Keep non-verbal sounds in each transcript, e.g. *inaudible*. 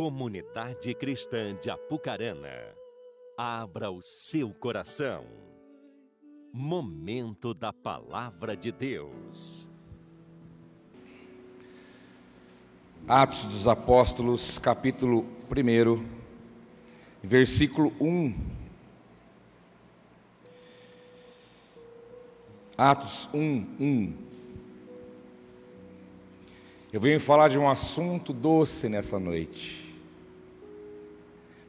Comunidade Cristã de Apucarana, abra o seu coração. Momento da Palavra de Deus. Atos dos Apóstolos, capítulo 1, versículo 1. Atos 1, 1. Eu venho falar de um assunto doce nessa noite.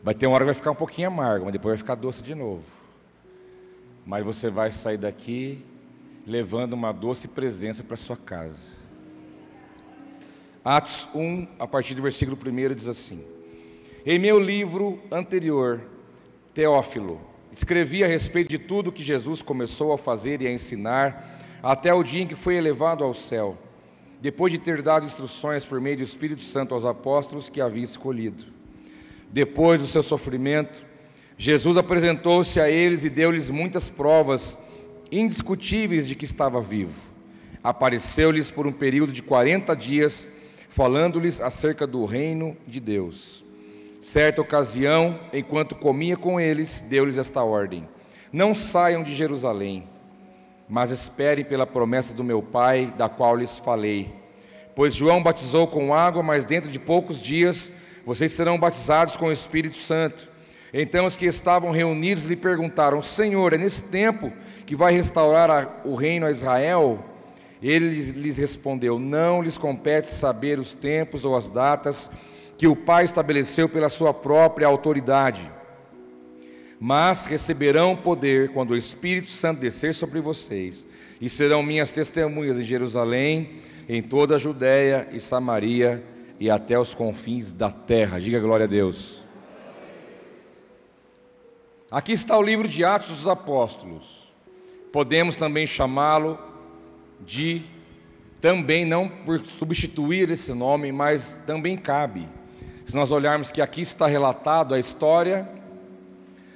Vai ter uma hora que vai ficar um pouquinho amargo, mas depois vai ficar doce de novo. Mas você vai sair daqui levando uma doce presença para sua casa. Atos 1, a partir do versículo 1 diz assim: Em meu livro anterior, Teófilo, escrevi a respeito de tudo que Jesus começou a fazer e a ensinar até o dia em que foi elevado ao céu depois de ter dado instruções por meio do Espírito Santo aos apóstolos que havia escolhido. Depois do seu sofrimento, Jesus apresentou-se a eles e deu-lhes muitas provas indiscutíveis de que estava vivo. Apareceu-lhes por um período de 40 dias, falando-lhes acerca do reino de Deus. Certa ocasião, enquanto comia com eles, deu-lhes esta ordem: Não saiam de Jerusalém mas esperem pela promessa do meu Pai, da qual lhes falei. Pois João batizou com água, mas dentro de poucos dias vocês serão batizados com o Espírito Santo. Então os que estavam reunidos lhe perguntaram: Senhor, é nesse tempo que vai restaurar a, o reino a Israel? Ele lhes respondeu: Não lhes compete saber os tempos ou as datas que o Pai estabeleceu pela sua própria autoridade mas receberão poder quando o Espírito Santo descer sobre vocês, e serão minhas testemunhas em Jerusalém, em toda a Judéia e Samaria e até os confins da terra. Diga glória a Deus. Aqui está o livro de Atos dos Apóstolos. Podemos também chamá-lo de também não por substituir esse nome, mas também cabe. Se nós olharmos que aqui está relatado a história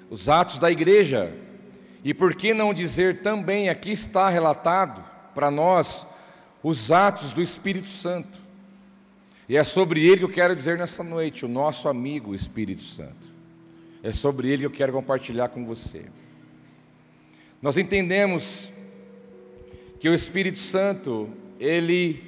os atos da igreja. E por que não dizer também, aqui está relatado para nós, os atos do Espírito Santo. E é sobre ele que eu quero dizer nessa noite, o nosso amigo Espírito Santo. É sobre ele que eu quero compartilhar com você. Nós entendemos que o Espírito Santo, ele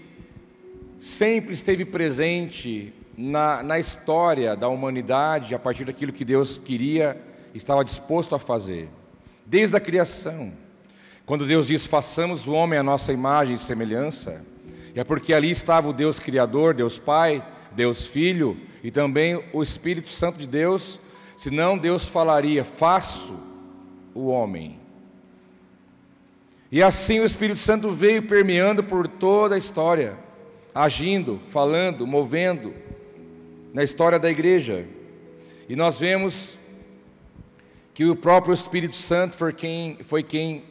sempre esteve presente na, na história da humanidade, a partir daquilo que Deus queria estava disposto a fazer, desde a criação. Quando Deus diz: façamos o homem a nossa imagem e semelhança, é porque ali estava o Deus Criador, Deus Pai, Deus Filho e também o Espírito Santo de Deus, senão Deus falaria: faço o homem. E assim o Espírito Santo veio permeando por toda a história, agindo, falando, movendo na história da igreja. E nós vemos que o próprio Espírito Santo foi quem foi quem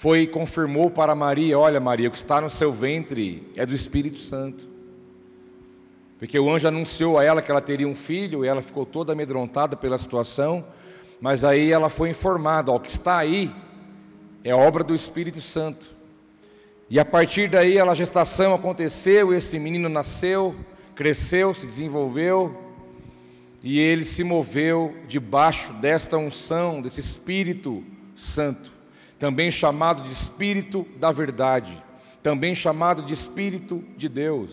foi confirmou para Maria, olha Maria, o que está no seu ventre é do Espírito Santo. Porque o anjo anunciou a ela que ela teria um filho, e ela ficou toda amedrontada pela situação, mas aí ela foi informada, ó, o que está aí é obra do Espírito Santo. E a partir daí a gestação aconteceu, esse menino nasceu, cresceu, se desenvolveu, e ele se moveu debaixo desta unção, desse Espírito Santo, também chamado de Espírito da Verdade, também chamado de Espírito de Deus,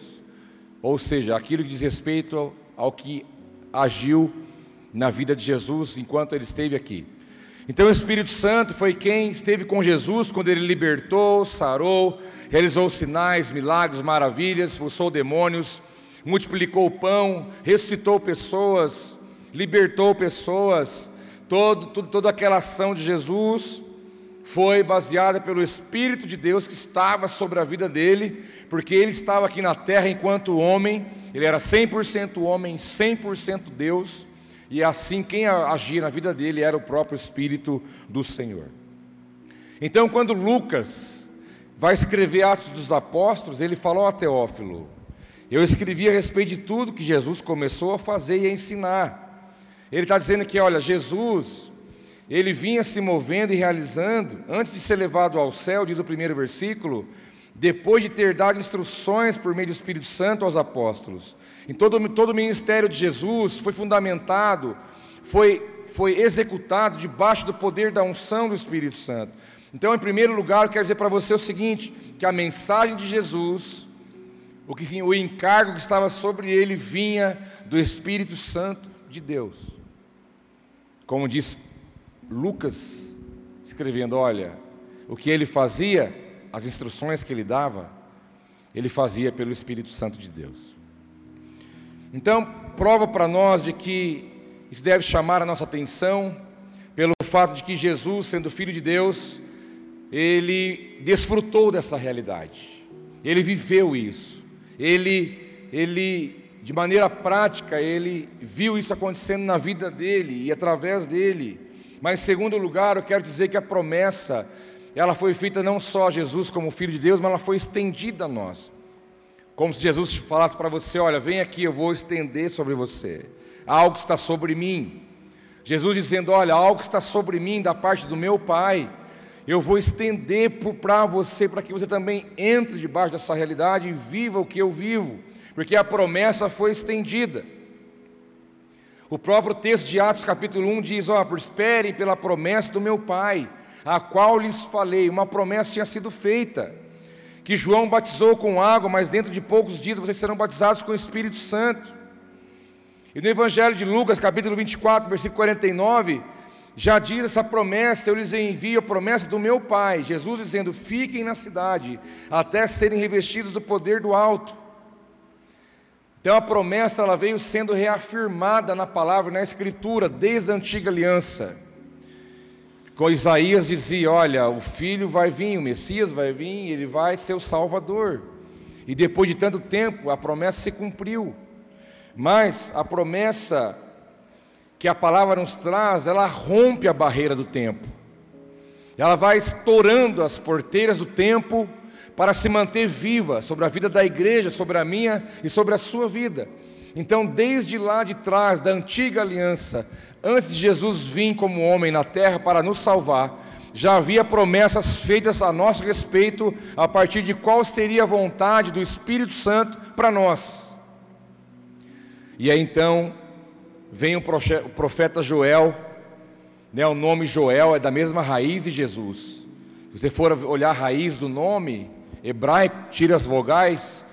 ou seja, aquilo que diz respeito ao, que agiu na vida de Jesus enquanto ele esteve aqui. Então o Espírito Santo foi quem esteve com Jesus quando ele libertou, sarou, realizou sinais, milagres, maravilhas, expulsou demônios, multiplicou o pão, ressuscitou pessoas, libertou pessoas. Todo, todo, toda aquela ação de Jesus foi baseada pelo Espírito de Deus que estava sobre a vida dele, porque ele estava aqui na terra enquanto homem, ele era 100% homem, 100% Deus, e assim quem agia na vida dele era o próprio Espírito do Senhor. Então, quando Lucas vai escrever Atos dos Apóstolos, ele falou a Teófilo: eu escrevi a respeito de tudo que Jesus começou a fazer e a ensinar. Ele está dizendo que, olha, Jesus, ele vinha se movendo e realizando, antes de ser levado ao céu, diz o primeiro versículo, depois de ter dado instruções por meio do Espírito Santo aos apóstolos. Em todo, todo o ministério de Jesus foi fundamentado, foi, foi executado debaixo do poder da unção do Espírito Santo. Então, em primeiro lugar, eu quero dizer para você o seguinte: que a mensagem de Jesus, o, que, o encargo que estava sobre ele, vinha do Espírito Santo de Deus. Como diz Lucas, escrevendo: olha, o que ele fazia, as instruções que ele dava, ele fazia pelo Espírito Santo de Deus. Então, prova para nós de que isso deve chamar a nossa atenção, pelo fato de que Jesus, sendo Filho de Deus, ele desfrutou dessa realidade, ele viveu isso, ele, ele, de maneira prática, ele viu isso acontecendo na vida dele e através dele. Mas, em segundo lugar, eu quero dizer que a promessa, ela foi feita não só a Jesus como Filho de Deus, mas ela foi estendida a nós. Como se Jesus falasse para você: Olha, vem aqui, eu vou estender sobre você. Algo está sobre mim. Jesus dizendo: Olha, algo está sobre mim da parte do meu Pai. Eu vou estender para você, para que você também entre debaixo dessa realidade e viva o que eu vivo, porque a promessa foi estendida. O próprio texto de Atos, capítulo 1, diz: Ó, esperem pela promessa do meu Pai, a qual lhes falei. Uma promessa tinha sido feita que João batizou com água, mas dentro de poucos dias vocês serão batizados com o Espírito Santo. E no Evangelho de Lucas, capítulo 24, versículo 49, já diz essa promessa: Eu lhes envio a promessa do meu Pai, Jesus dizendo: Fiquem na cidade, até serem revestidos do poder do alto. Então a promessa ela veio sendo reafirmada na palavra, na Escritura, desde a antiga aliança. Com Isaías dizia: Olha, o filho vai vir, o Messias vai vir, ele vai ser o Salvador. E depois de tanto tempo, a promessa se cumpriu. Mas a promessa que a palavra nos traz, ela rompe a barreira do tempo. Ela vai estourando as porteiras do tempo para se manter viva sobre a vida da igreja, sobre a minha e sobre a sua vida. Então, desde lá de trás, da antiga aliança, antes de Jesus vir como homem na terra para nos salvar, já havia promessas feitas a nosso respeito a partir de qual seria a vontade do Espírito Santo para nós. E aí então vem o profeta Joel, né, o nome Joel é da mesma raiz de Jesus. Se você for olhar a raiz do nome hebraico, tira as vogais,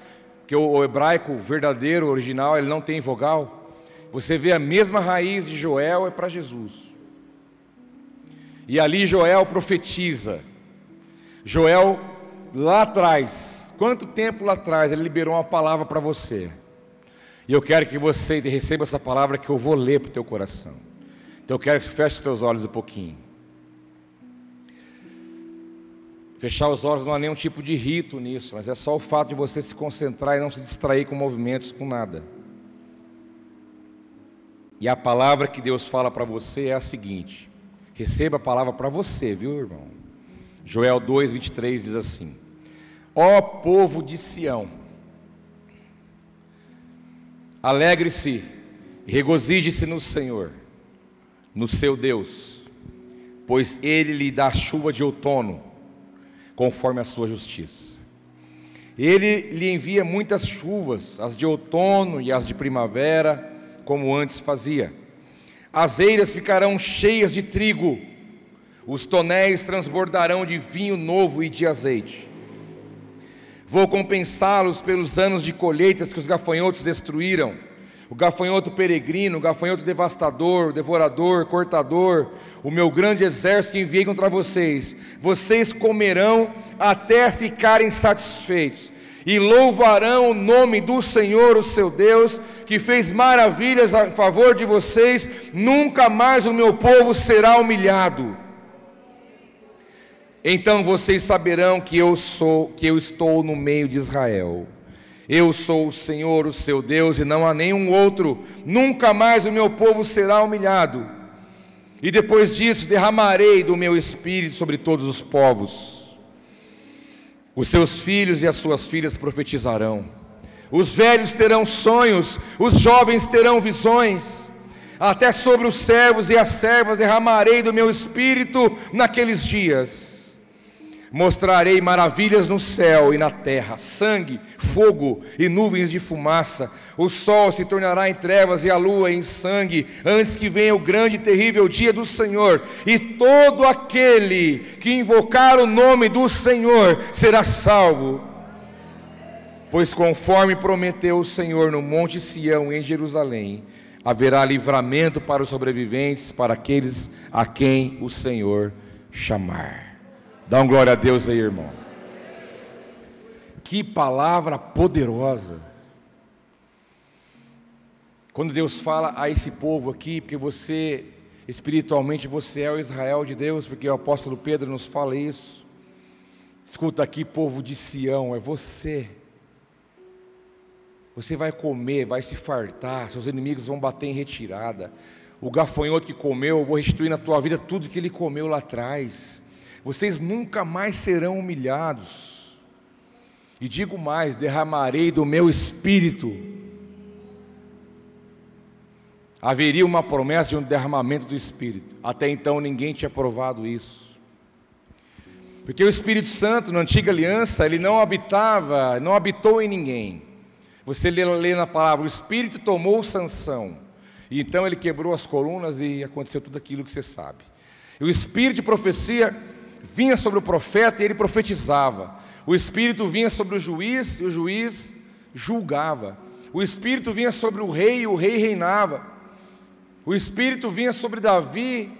que o hebraico verdadeiro, original, ele não tem vogal. Você vê a mesma raiz de Joel é para Jesus. E ali Joel profetiza. Joel, lá atrás, quanto tempo lá atrás, ele liberou uma palavra para você. E eu quero que você receba essa palavra que eu vou ler para o teu coração. Então eu quero que você feche os teus olhos um pouquinho. Fechar os olhos não há nenhum tipo de rito nisso, mas é só o fato de você se concentrar e não se distrair com movimentos, com nada. E a palavra que Deus fala para você é a seguinte: receba a palavra para você, viu, irmão? Joel 2, 23 diz assim: Ó povo de Sião, alegre-se regozije-se no Senhor, no seu Deus, pois Ele lhe dá chuva de outono, conforme a sua justiça. Ele lhe envia muitas chuvas, as de outono e as de primavera, como antes fazia. As eiras ficarão cheias de trigo, os tonéis transbordarão de vinho novo e de azeite. Vou compensá-los pelos anos de colheitas que os gafanhotos destruíram. O gafanhoto peregrino, o gafanhoto devastador, devorador, cortador, o meu grande exército que enviei contra vocês. Vocês comerão até ficarem satisfeitos e louvarão o nome do Senhor, o seu Deus, que fez maravilhas a favor de vocês, nunca mais o meu povo será humilhado. Então vocês saberão que eu sou, que eu estou no meio de Israel. Eu sou o Senhor, o seu Deus, e não há nenhum outro. Nunca mais o meu povo será humilhado. E depois disso derramarei do meu espírito sobre todos os povos os seus filhos e as suas filhas profetizarão. Os velhos terão sonhos, os jovens terão visões. Até sobre os servos e as servas derramarei do meu espírito naqueles dias. Mostrarei maravilhas no céu e na terra: sangue, fogo e nuvens de fumaça. O sol se tornará em trevas e a lua em sangue, antes que venha o grande e terrível dia do Senhor. E todo aquele que invocar o nome do Senhor será salvo. Pois conforme prometeu o Senhor no monte Sião em Jerusalém, haverá livramento para os sobreviventes, para aqueles a quem o Senhor chamar. Dá um glória a Deus aí, irmão. Que palavra poderosa. Quando Deus fala a esse povo aqui, porque você, espiritualmente, você é o Israel de Deus, porque o apóstolo Pedro nos fala isso. Escuta aqui, povo de Sião, é você. Você vai comer, vai se fartar, seus inimigos vão bater em retirada. O gafanhoto que comeu, eu vou restituir na tua vida tudo que ele comeu lá atrás vocês nunca mais serão humilhados. E digo mais: derramarei do meu espírito. Haveria uma promessa de um derramamento do espírito. Até então ninguém tinha provado isso. Porque o Espírito Santo, na antiga aliança, ele não habitava, não habitou em ninguém. Você lê, lê na palavra, o Espírito tomou Sansão. E então ele quebrou as colunas e aconteceu tudo aquilo que você sabe. E o Espírito de profecia vinha sobre o profeta e ele profetizava. O Espírito vinha sobre o juiz e o juiz julgava. O Espírito vinha sobre o rei e o rei reinava. O Espírito vinha sobre Davi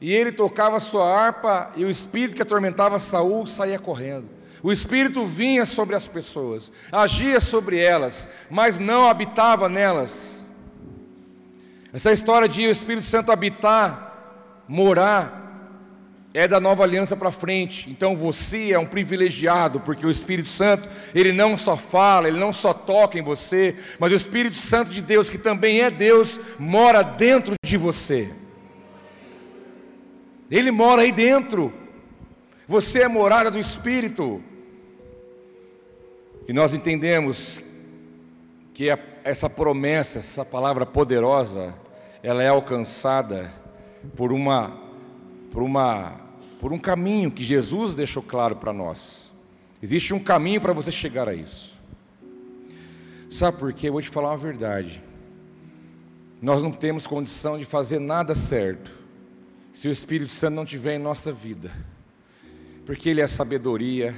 e ele tocava sua harpa e o Espírito que atormentava Saul saía correndo. O Espírito vinha sobre as pessoas, agia sobre elas, mas não habitava nelas. Essa história de o Espírito Santo habitar, morar, é da nova aliança para frente. Então você é um privilegiado, porque o Espírito Santo, ele não só fala, ele não só toca em você, mas o Espírito Santo de Deus, que também é Deus, mora dentro de você. Ele mora aí dentro. Você é morada do Espírito. E nós entendemos que essa promessa, essa palavra poderosa, ela é alcançada por uma por uma por um caminho que Jesus deixou claro para nós. Existe um caminho para você chegar a isso. Sabe por quê? Eu vou te falar uma verdade. Nós não temos condição de fazer nada certo se o Espírito Santo não estiver em nossa vida. Porque Ele é sabedoria,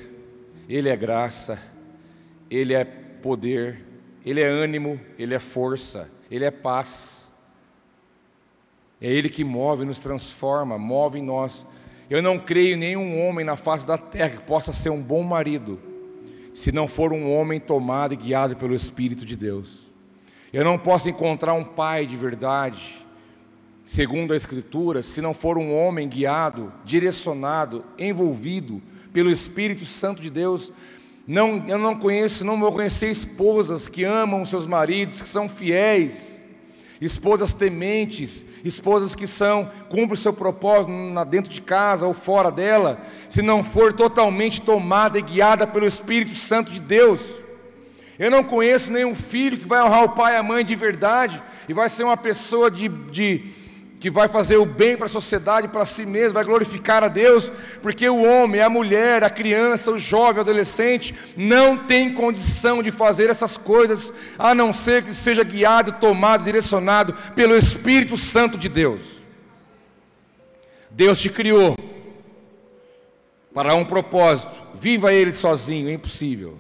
Ele é graça, Ele é poder, Ele é ânimo, Ele é força, Ele é paz. É Ele que move, nos transforma, move em nós eu não creio em nenhum homem na face da terra que possa ser um bom marido, se não for um homem tomado e guiado pelo Espírito de Deus. Eu não posso encontrar um pai de verdade, segundo a Escritura, se não for um homem guiado, direcionado, envolvido pelo Espírito Santo de Deus. Não, eu não conheço, não vou conhecer esposas que amam seus maridos, que são fiéis esposas tementes, esposas que são cumprem seu propósito dentro de casa ou fora dela, se não for totalmente tomada e guiada pelo Espírito Santo de Deus. Eu não conheço nenhum filho que vai honrar o pai e a mãe de verdade e vai ser uma pessoa de, de que vai fazer o bem para a sociedade, para si mesmo, vai glorificar a Deus, porque o homem, a mulher, a criança, o jovem, o adolescente, não tem condição de fazer essas coisas, a não ser que seja guiado, tomado, direcionado pelo Espírito Santo de Deus. Deus te criou para um propósito, viva ele sozinho, é impossível.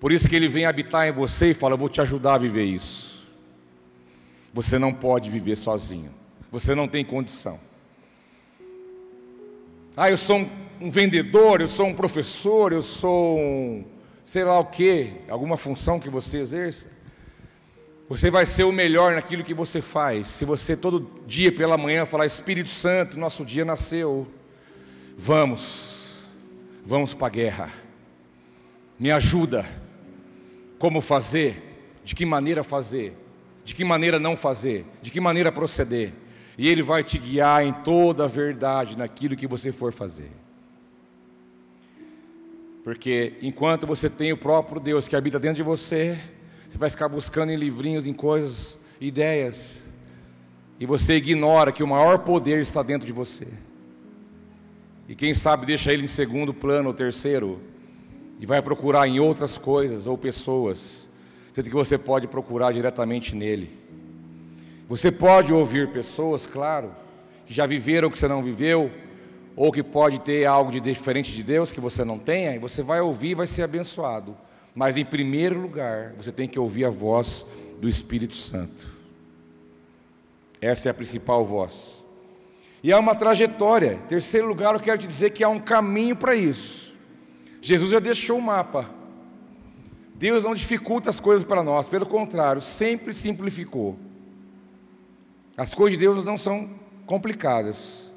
Por isso que ele vem habitar em você e fala: Eu vou te ajudar a viver isso. Você não pode viver sozinho. Você não tem condição. Ah, eu sou um, vendedor, eu sou um professor, eu sou um, sei lá o que, alguma função que você exerça. Você vai ser o melhor naquilo que você faz. Se você todo dia pela manhã falar Espírito Santo, nosso dia nasceu. Vamos, vamos para a guerra. Me ajuda. Como fazer? De que maneira fazer? De que maneira não fazer, de que maneira proceder. E Ele vai te guiar em toda a verdade naquilo que você for fazer. Porque enquanto você tem o próprio Deus que habita dentro de você, você vai ficar buscando em livrinhos, em coisas, ideias, e você ignora que o maior poder está dentro de você. E quem sabe deixa ele em segundo plano ou terceiro e vai procurar em outras coisas ou pessoas, sendo que você pode procurar diretamente nele. Você pode ouvir pessoas, claro, que já viveram o que você não viveu, ou que pode ter algo de diferente de Deus que você não tenha, e você vai ouvir e vai ser abençoado. Mas em primeiro lugar, você tem que ouvir a voz do Espírito Santo. Essa é a principal voz. E há uma trajetória. Em terceiro lugar, eu quero te dizer que há um caminho para isso. Jesus já deixou o mapa. Deus não dificulta as coisas para nós, pelo contrário, sempre simplificou. As coisas de Deus não são complicadas,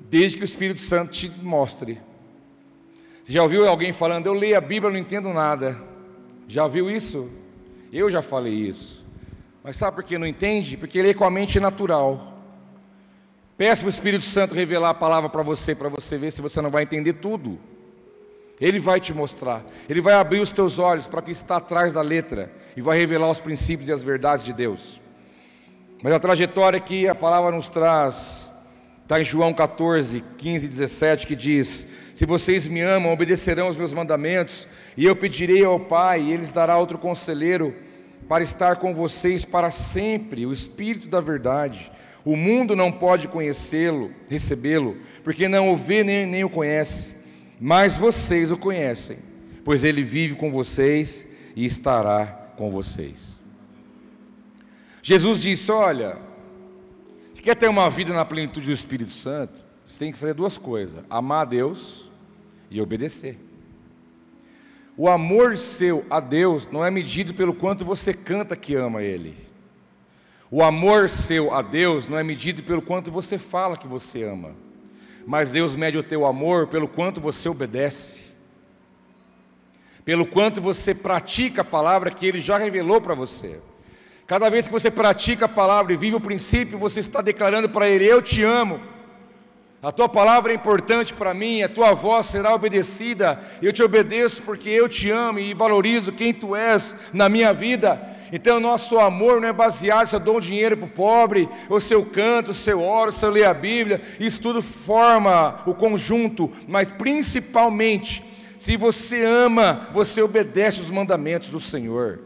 desde que o Espírito Santo te mostre. Você já ouviu alguém falando, eu leio a Bíblia, não entendo nada? Já ouviu isso? Eu já falei isso. Mas sabe por que não entende? Porque lê com a mente natural. Peça para o Espírito Santo revelar a palavra para você, para você ver se você não vai entender tudo. Ele vai te mostrar, ele vai abrir os teus olhos para o que está atrás da letra e vai revelar os princípios e as verdades de Deus. Mas a trajetória que a palavra nos traz está em João 14, 15 e 17, que diz: Se vocês me amam, obedecerão os meus mandamentos, e eu pedirei ao Pai, e Ele dará outro conselheiro para estar com vocês para sempre, o Espírito da Verdade. O mundo não pode conhecê-lo, recebê-lo, porque não o vê nem, nem o conhece, mas vocês o conhecem, pois ele vive com vocês e estará com vocês. Jesus disse: Olha, se quer ter uma vida na plenitude do Espírito Santo, você tem que fazer duas coisas: amar a Deus e obedecer. O amor seu a Deus não é medido pelo quanto você canta que ama Ele. O amor seu a Deus não é medido pelo quanto você fala que você ama. Mas Deus mede o teu amor pelo quanto você obedece. Pelo quanto você pratica a palavra que Ele já revelou para você. Cada vez que você pratica a palavra e vive o princípio, você está declarando para Ele: Eu te amo. A tua palavra é importante para mim, a tua voz será obedecida. Eu te obedeço porque eu te amo e valorizo quem tu és na minha vida. Então, nosso amor não é baseado se eu dou um dinheiro para o pobre, ou se eu canto, se eu oro, se eu leio a Bíblia. Isso tudo forma o conjunto, mas principalmente, se você ama, você obedece os mandamentos do Senhor.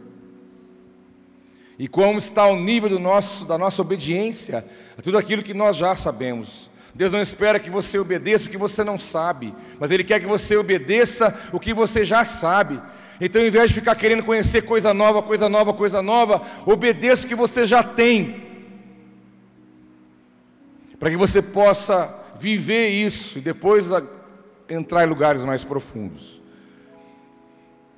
E como está o nível do nosso, da nossa obediência a tudo aquilo que nós já sabemos. Deus não espera que você obedeça o que você não sabe, mas Ele quer que você obedeça o que você já sabe. Então, ao invés de ficar querendo conhecer coisa nova, coisa nova, coisa nova, obedeça o que você já tem, para que você possa viver isso e depois entrar em lugares mais profundos.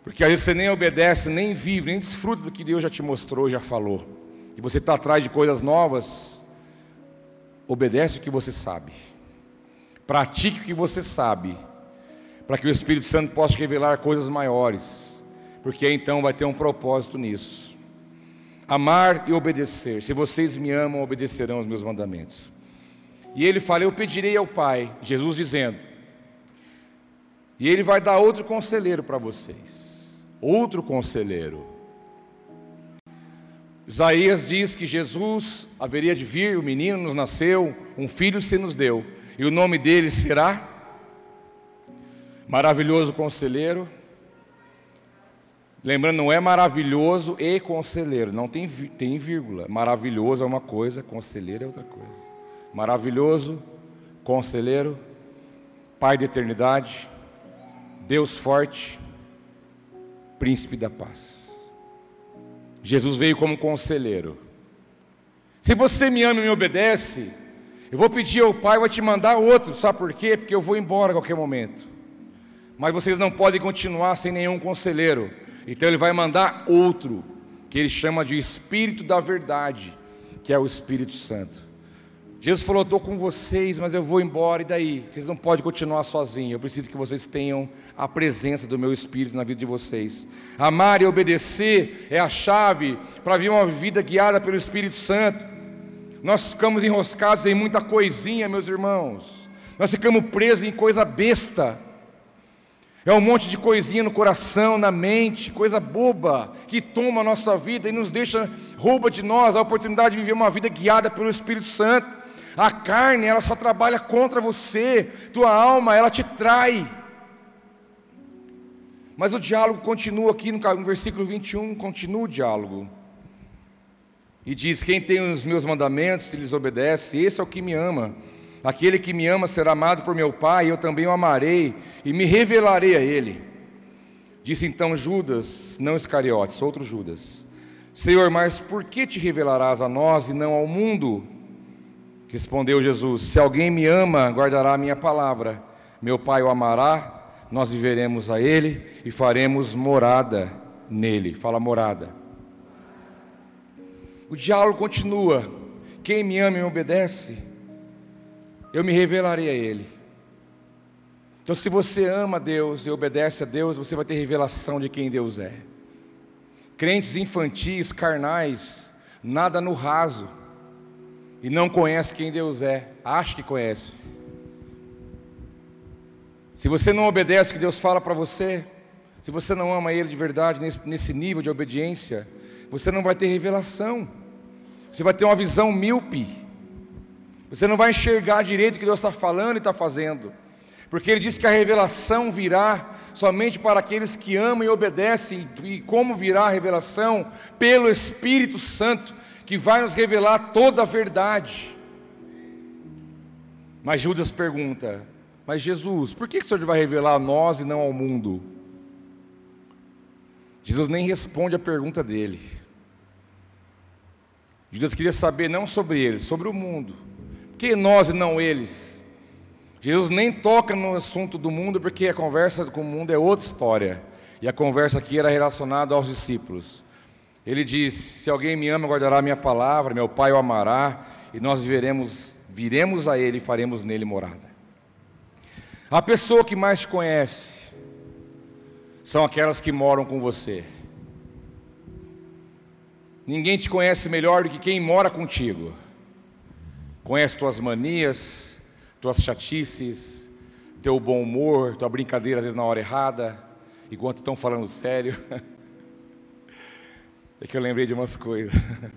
Porque às vezes você nem obedece, nem vive, nem desfruta do que Deus já te mostrou, já falou. E você está atrás de coisas novas. Obedece o que você sabe. Pratique o que você sabe. Para que o Espírito Santo possa revelar coisas maiores. Porque então vai ter um propósito nisso. Amar e obedecer. Se vocês me amam, obedecerão os meus mandamentos. E ele fala: Eu pedirei ao Pai, Jesus dizendo, e ele vai dar outro conselheiro para vocês outro conselheiro. Isaías diz que Jesus haveria de vir, o menino nos nasceu, um filho se nos deu, e o nome dele será Maravilhoso Conselheiro. Lembrando, não é maravilhoso e conselheiro, não tem, tem vírgula. Maravilhoso é uma coisa, conselheiro é outra coisa. Maravilhoso, conselheiro, Pai da eternidade, Deus forte, príncipe da paz. Jesus veio como conselheiro. Se você me ama e me obedece, eu vou pedir ao Pai, vai te mandar outro. Sabe por quê? Porque eu vou embora a qualquer momento. Mas vocês não podem continuar sem nenhum conselheiro. Então ele vai mandar outro, que ele chama de Espírito da Verdade, que é o Espírito Santo. Jesus falou: Estou com vocês, mas eu vou embora, e daí? Vocês não podem continuar sozinhos. Eu preciso que vocês tenham a presença do meu Espírito na vida de vocês. Amar e obedecer é a chave para viver uma vida guiada pelo Espírito Santo. Nós ficamos enroscados em muita coisinha, meus irmãos. Nós ficamos presos em coisa besta. É um monte de coisinha no coração, na mente, coisa boba, que toma a nossa vida e nos deixa, rouba de nós a oportunidade de viver uma vida guiada pelo Espírito Santo. A carne, ela só trabalha contra você. Tua alma, ela te trai. Mas o diálogo continua aqui no versículo 21, continua o diálogo. E diz: Quem tem os meus mandamentos e lhes obedece, esse é o que me ama. Aquele que me ama será amado por meu Pai, eu também o amarei e me revelarei a ele. Disse então Judas, não Iscariotes, outro Judas: Senhor, mas por que te revelarás a nós e não ao mundo? Respondeu Jesus: Se alguém me ama, guardará a minha palavra. Meu Pai o amará, nós viveremos a ele e faremos morada nele. Fala morada. O diálogo continua. Quem me ama e me obedece, eu me revelarei a ele. Então, se você ama Deus e obedece a Deus, você vai ter revelação de quem Deus é. Crentes infantis, carnais, nada no raso, e não conhece quem Deus é, acha que conhece. Se você não obedece o que Deus fala para você, se você não ama Ele de verdade, nesse, nesse nível de obediência, você não vai ter revelação, você vai ter uma visão míope, você não vai enxergar direito o que Deus está falando e está fazendo, porque Ele diz que a revelação virá somente para aqueles que amam e obedecem. E como virá a revelação? Pelo Espírito Santo, que vai nos revelar toda a verdade. Mas Judas pergunta: Mas Jesus, por que o Senhor vai revelar a nós e não ao mundo? Jesus nem responde a pergunta dele. Judas queria saber não sobre eles, sobre o mundo. Que nós e não eles? Jesus nem toca no assunto do mundo, porque a conversa com o mundo é outra história. E a conversa aqui era relacionada aos discípulos. Ele diz: Se alguém me ama, guardará a minha palavra, meu Pai o amará, e nós viveremos, viremos a Ele e faremos nele morada. A pessoa que mais te conhece são aquelas que moram com você. Ninguém te conhece melhor do que quem mora contigo. Conhece tuas manias, tuas chatices, teu bom humor, tua brincadeira às vezes na hora errada, enquanto estão falando sério. *laughs* É que eu lembrei de umas coisas. *laughs*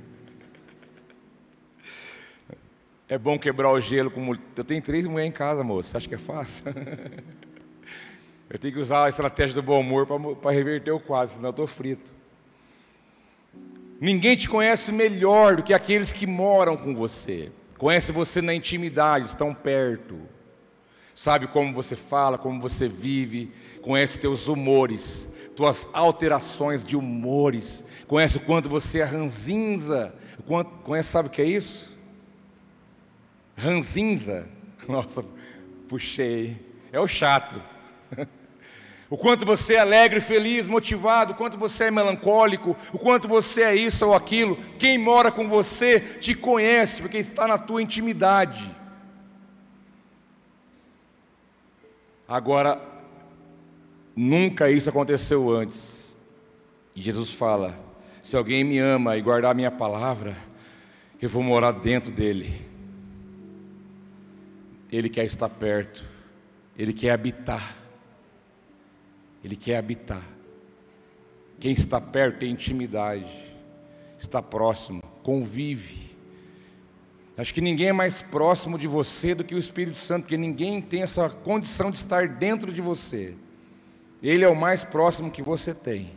É bom quebrar o gelo com Eu tenho três mulheres em casa, moço. Você acha que é fácil? *laughs* Eu tenho que usar a estratégia do bom humor para reverter o quadro, senão eu estou frito. Ninguém te conhece melhor do que aqueles que moram com você conhece você na intimidade, estão perto, sabe como você fala, como você vive, conhece teus humores, tuas alterações de humores, conhece o quanto você é ranzinza, quanto, conhece, sabe o que é isso? Ranzinza, *laughs* nossa, puxei, é o chato. *laughs* O quanto você é alegre, feliz, motivado, o quanto você é melancólico, o quanto você é isso ou aquilo. Quem mora com você te conhece, porque está na tua intimidade. Agora, nunca isso aconteceu antes. E Jesus fala: se alguém me ama e guardar a minha palavra, eu vou morar dentro dele. Ele quer estar perto, ele quer habitar. Ele quer habitar. Quem está perto tem intimidade, está próximo, convive. Acho que ninguém é mais próximo de você do que o Espírito Santo, porque ninguém tem essa condição de estar dentro de você. Ele é o mais próximo que você tem.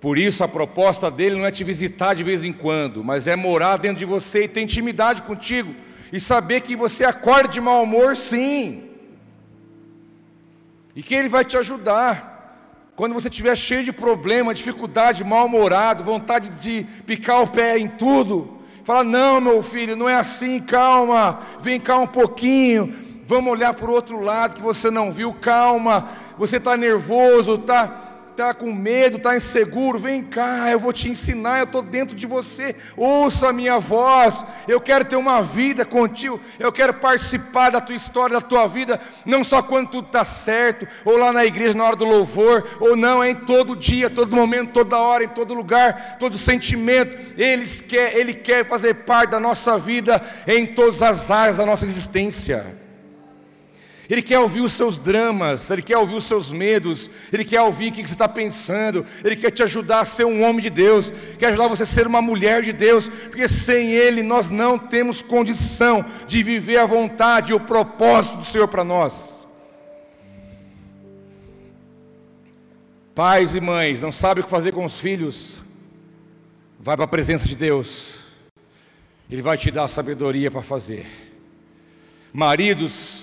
Por isso a proposta dele não é te visitar de vez em quando, mas é morar dentro de você e ter intimidade contigo e saber que você acorda de mau humor, sim e que Ele vai te ajudar. Quando você estiver cheio de problema, dificuldade, mal-humorado, vontade de picar o pé em tudo, fala: Não, meu filho, não é assim, calma, vem cá um pouquinho, vamos olhar para o outro lado que você não viu, calma, você está nervoso, está está com medo, está inseguro, vem cá, eu vou te ensinar, eu estou dentro de você, ouça a minha voz, eu quero ter uma vida contigo, eu quero participar da tua história, da tua vida, não só quando tudo está certo, ou lá na igreja na hora do louvor, ou não, é em todo dia, todo momento, toda hora, em todo lugar, todo sentimento, Ele quer, Ele quer fazer parte da nossa vida em todas as áreas da nossa existência. Ele quer ouvir os seus dramas, Ele quer ouvir os seus medos, Ele quer ouvir o que você está pensando, Ele quer te ajudar a ser um homem de Deus, quer ajudar você a ser uma mulher de Deus, porque sem Ele nós não temos condição de viver a vontade e o propósito do Senhor para nós. Pais e mães, não sabem o que fazer com os filhos, vai para a presença de Deus, Ele vai te dar a sabedoria para fazer. Maridos,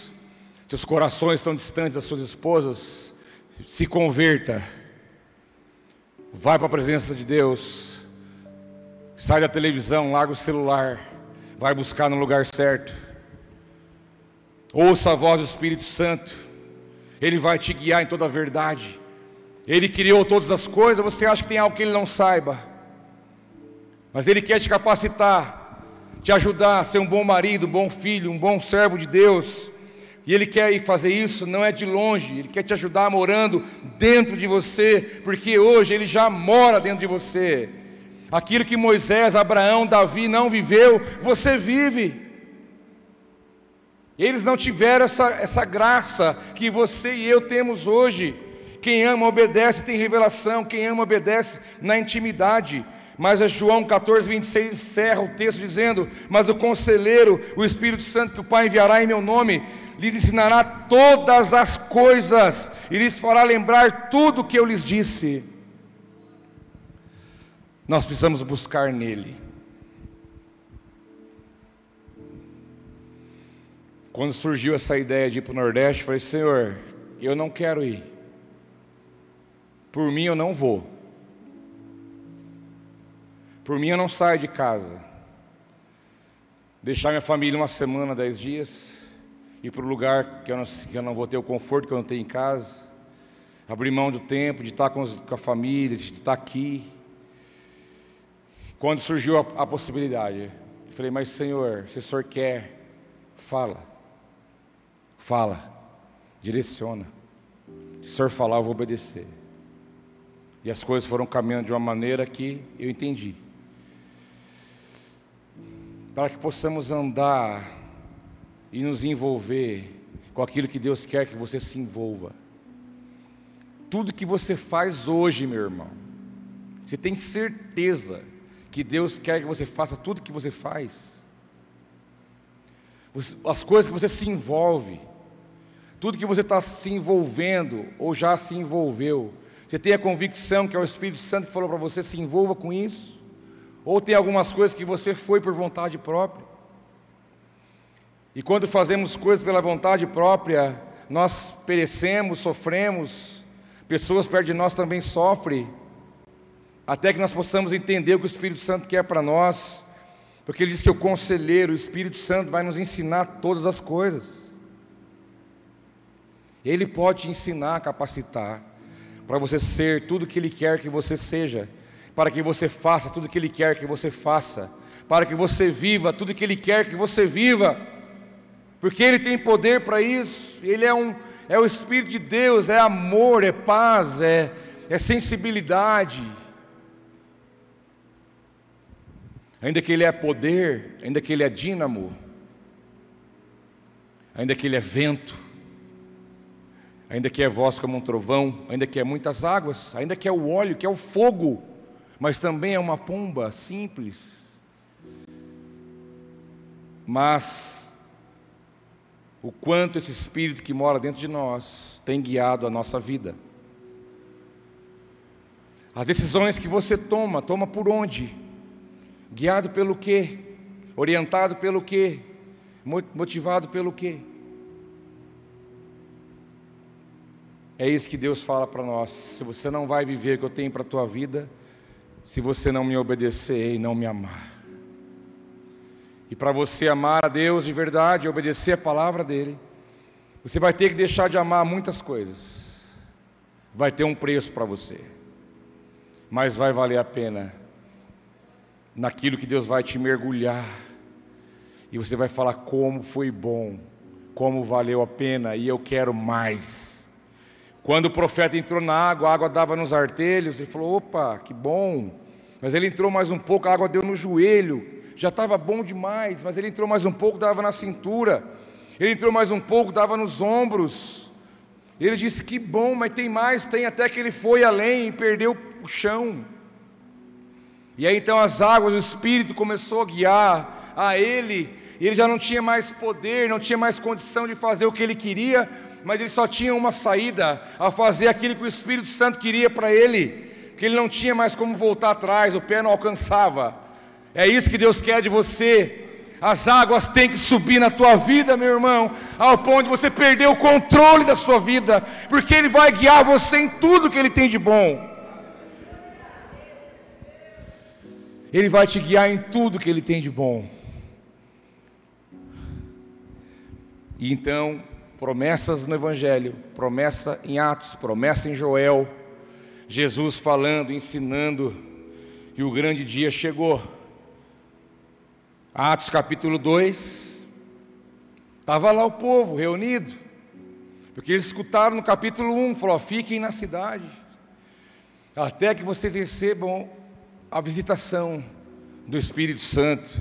seus corações estão distantes das suas esposas, se converta, vai para a presença de Deus, sai da televisão, larga o celular, vai buscar no lugar certo, ouça a voz do Espírito Santo, Ele vai te guiar em toda a verdade. Ele criou todas as coisas, você acha que tem algo que Ele não saiba, mas Ele quer te capacitar, te ajudar a ser um bom marido, um bom filho, um bom servo de Deus e Ele quer fazer isso, não é de longe, Ele quer te ajudar morando dentro de você, porque hoje Ele já mora dentro de você. Aquilo que Moisés, Abraão, Davi não viveu, você vive. Eles não tiveram essa, essa graça que você e eu temos hoje. Quem ama obedece, tem revelação. Quem ama obedece na intimidade. Mas é João 14, 26 encerra o texto dizendo: Mas o conselheiro, o Espírito Santo que o Pai enviará em meu nome, lhes ensinará todas as coisas e lhes fará lembrar tudo o que eu lhes disse. Nós precisamos buscar nele. Quando surgiu essa ideia de ir para o Nordeste, eu falei: Senhor, eu não quero ir. Por mim eu não vou. Por mim eu não saio de casa. Deixar minha família uma semana, dez dias ir para o lugar que eu, não, que eu não vou ter o conforto que eu não tenho em casa, abrir mão do tempo, de estar com, com a família, de estar aqui. Quando surgiu a, a possibilidade, eu falei, mas Senhor, se o Senhor quer, fala, fala, direciona. Se o Senhor falar, eu vou obedecer. E as coisas foram caminhando de uma maneira que eu entendi. Para que possamos andar e nos envolver com aquilo que Deus quer que você se envolva. Tudo que você faz hoje, meu irmão, você tem certeza que Deus quer que você faça tudo que você faz? As coisas que você se envolve, tudo que você está se envolvendo ou já se envolveu, você tem a convicção que é o Espírito Santo que falou para você se envolva com isso? Ou tem algumas coisas que você foi por vontade própria? E quando fazemos coisas pela vontade própria, nós perecemos, sofremos, pessoas perto de nós também sofrem, até que nós possamos entender o que o Espírito Santo quer para nós, porque ele diz que o conselheiro, o Espírito Santo, vai nos ensinar todas as coisas. Ele pode te ensinar, capacitar, para você ser tudo o que Ele quer que você seja, para que você faça tudo o que Ele quer que você faça, para que você viva tudo o que Ele quer que você viva porque Ele tem poder para isso, Ele é, um, é o Espírito de Deus, é amor, é paz, é, é sensibilidade. Ainda que Ele é poder, ainda que Ele é dínamo, ainda que Ele é vento, ainda que é voz como um trovão, ainda que é muitas águas, ainda que é o óleo, que é o fogo, mas também é uma pomba simples. Mas o quanto esse Espírito que mora dentro de nós tem guiado a nossa vida. As decisões que você toma, toma por onde? Guiado pelo quê? Orientado pelo quê? Motivado pelo quê? É isso que Deus fala para nós. Se você não vai viver o que eu tenho para a tua vida, se você não me obedecer e não me amar. E para você amar a Deus de verdade e obedecer a palavra dele, você vai ter que deixar de amar muitas coisas. Vai ter um preço para você. Mas vai valer a pena naquilo que Deus vai te mergulhar. E você vai falar como foi bom, como valeu a pena e eu quero mais. Quando o profeta entrou na água, a água dava nos artelhos, ele falou: opa, que bom. Mas ele entrou mais um pouco, a água deu no joelho já estava bom demais, mas ele entrou mais um pouco, dava na cintura. Ele entrou mais um pouco, dava nos ombros. Ele disse: Que bom, mas tem mais, tem até que ele foi além e perdeu o chão. E aí então as águas, o Espírito começou a guiar a ele, e ele já não tinha mais poder, não tinha mais condição de fazer o que ele queria, mas ele só tinha uma saída, a fazer aquilo que o Espírito Santo queria para ele, que ele não tinha mais como voltar atrás, o pé não alcançava. É isso que Deus quer de você. As águas têm que subir na tua vida, meu irmão, ao ponto de você perder o controle da sua vida, porque Ele vai guiar você em tudo que Ele tem de bom. Ele vai te guiar em tudo que Ele tem de bom. E então, promessas no Evangelho, promessa em Atos, promessa em Joel, Jesus falando, ensinando, e o grande dia chegou. Atos capítulo 2, estava lá o povo reunido, porque eles escutaram no capítulo 1, falou: fiquem na cidade, até que vocês recebam a visitação do Espírito Santo,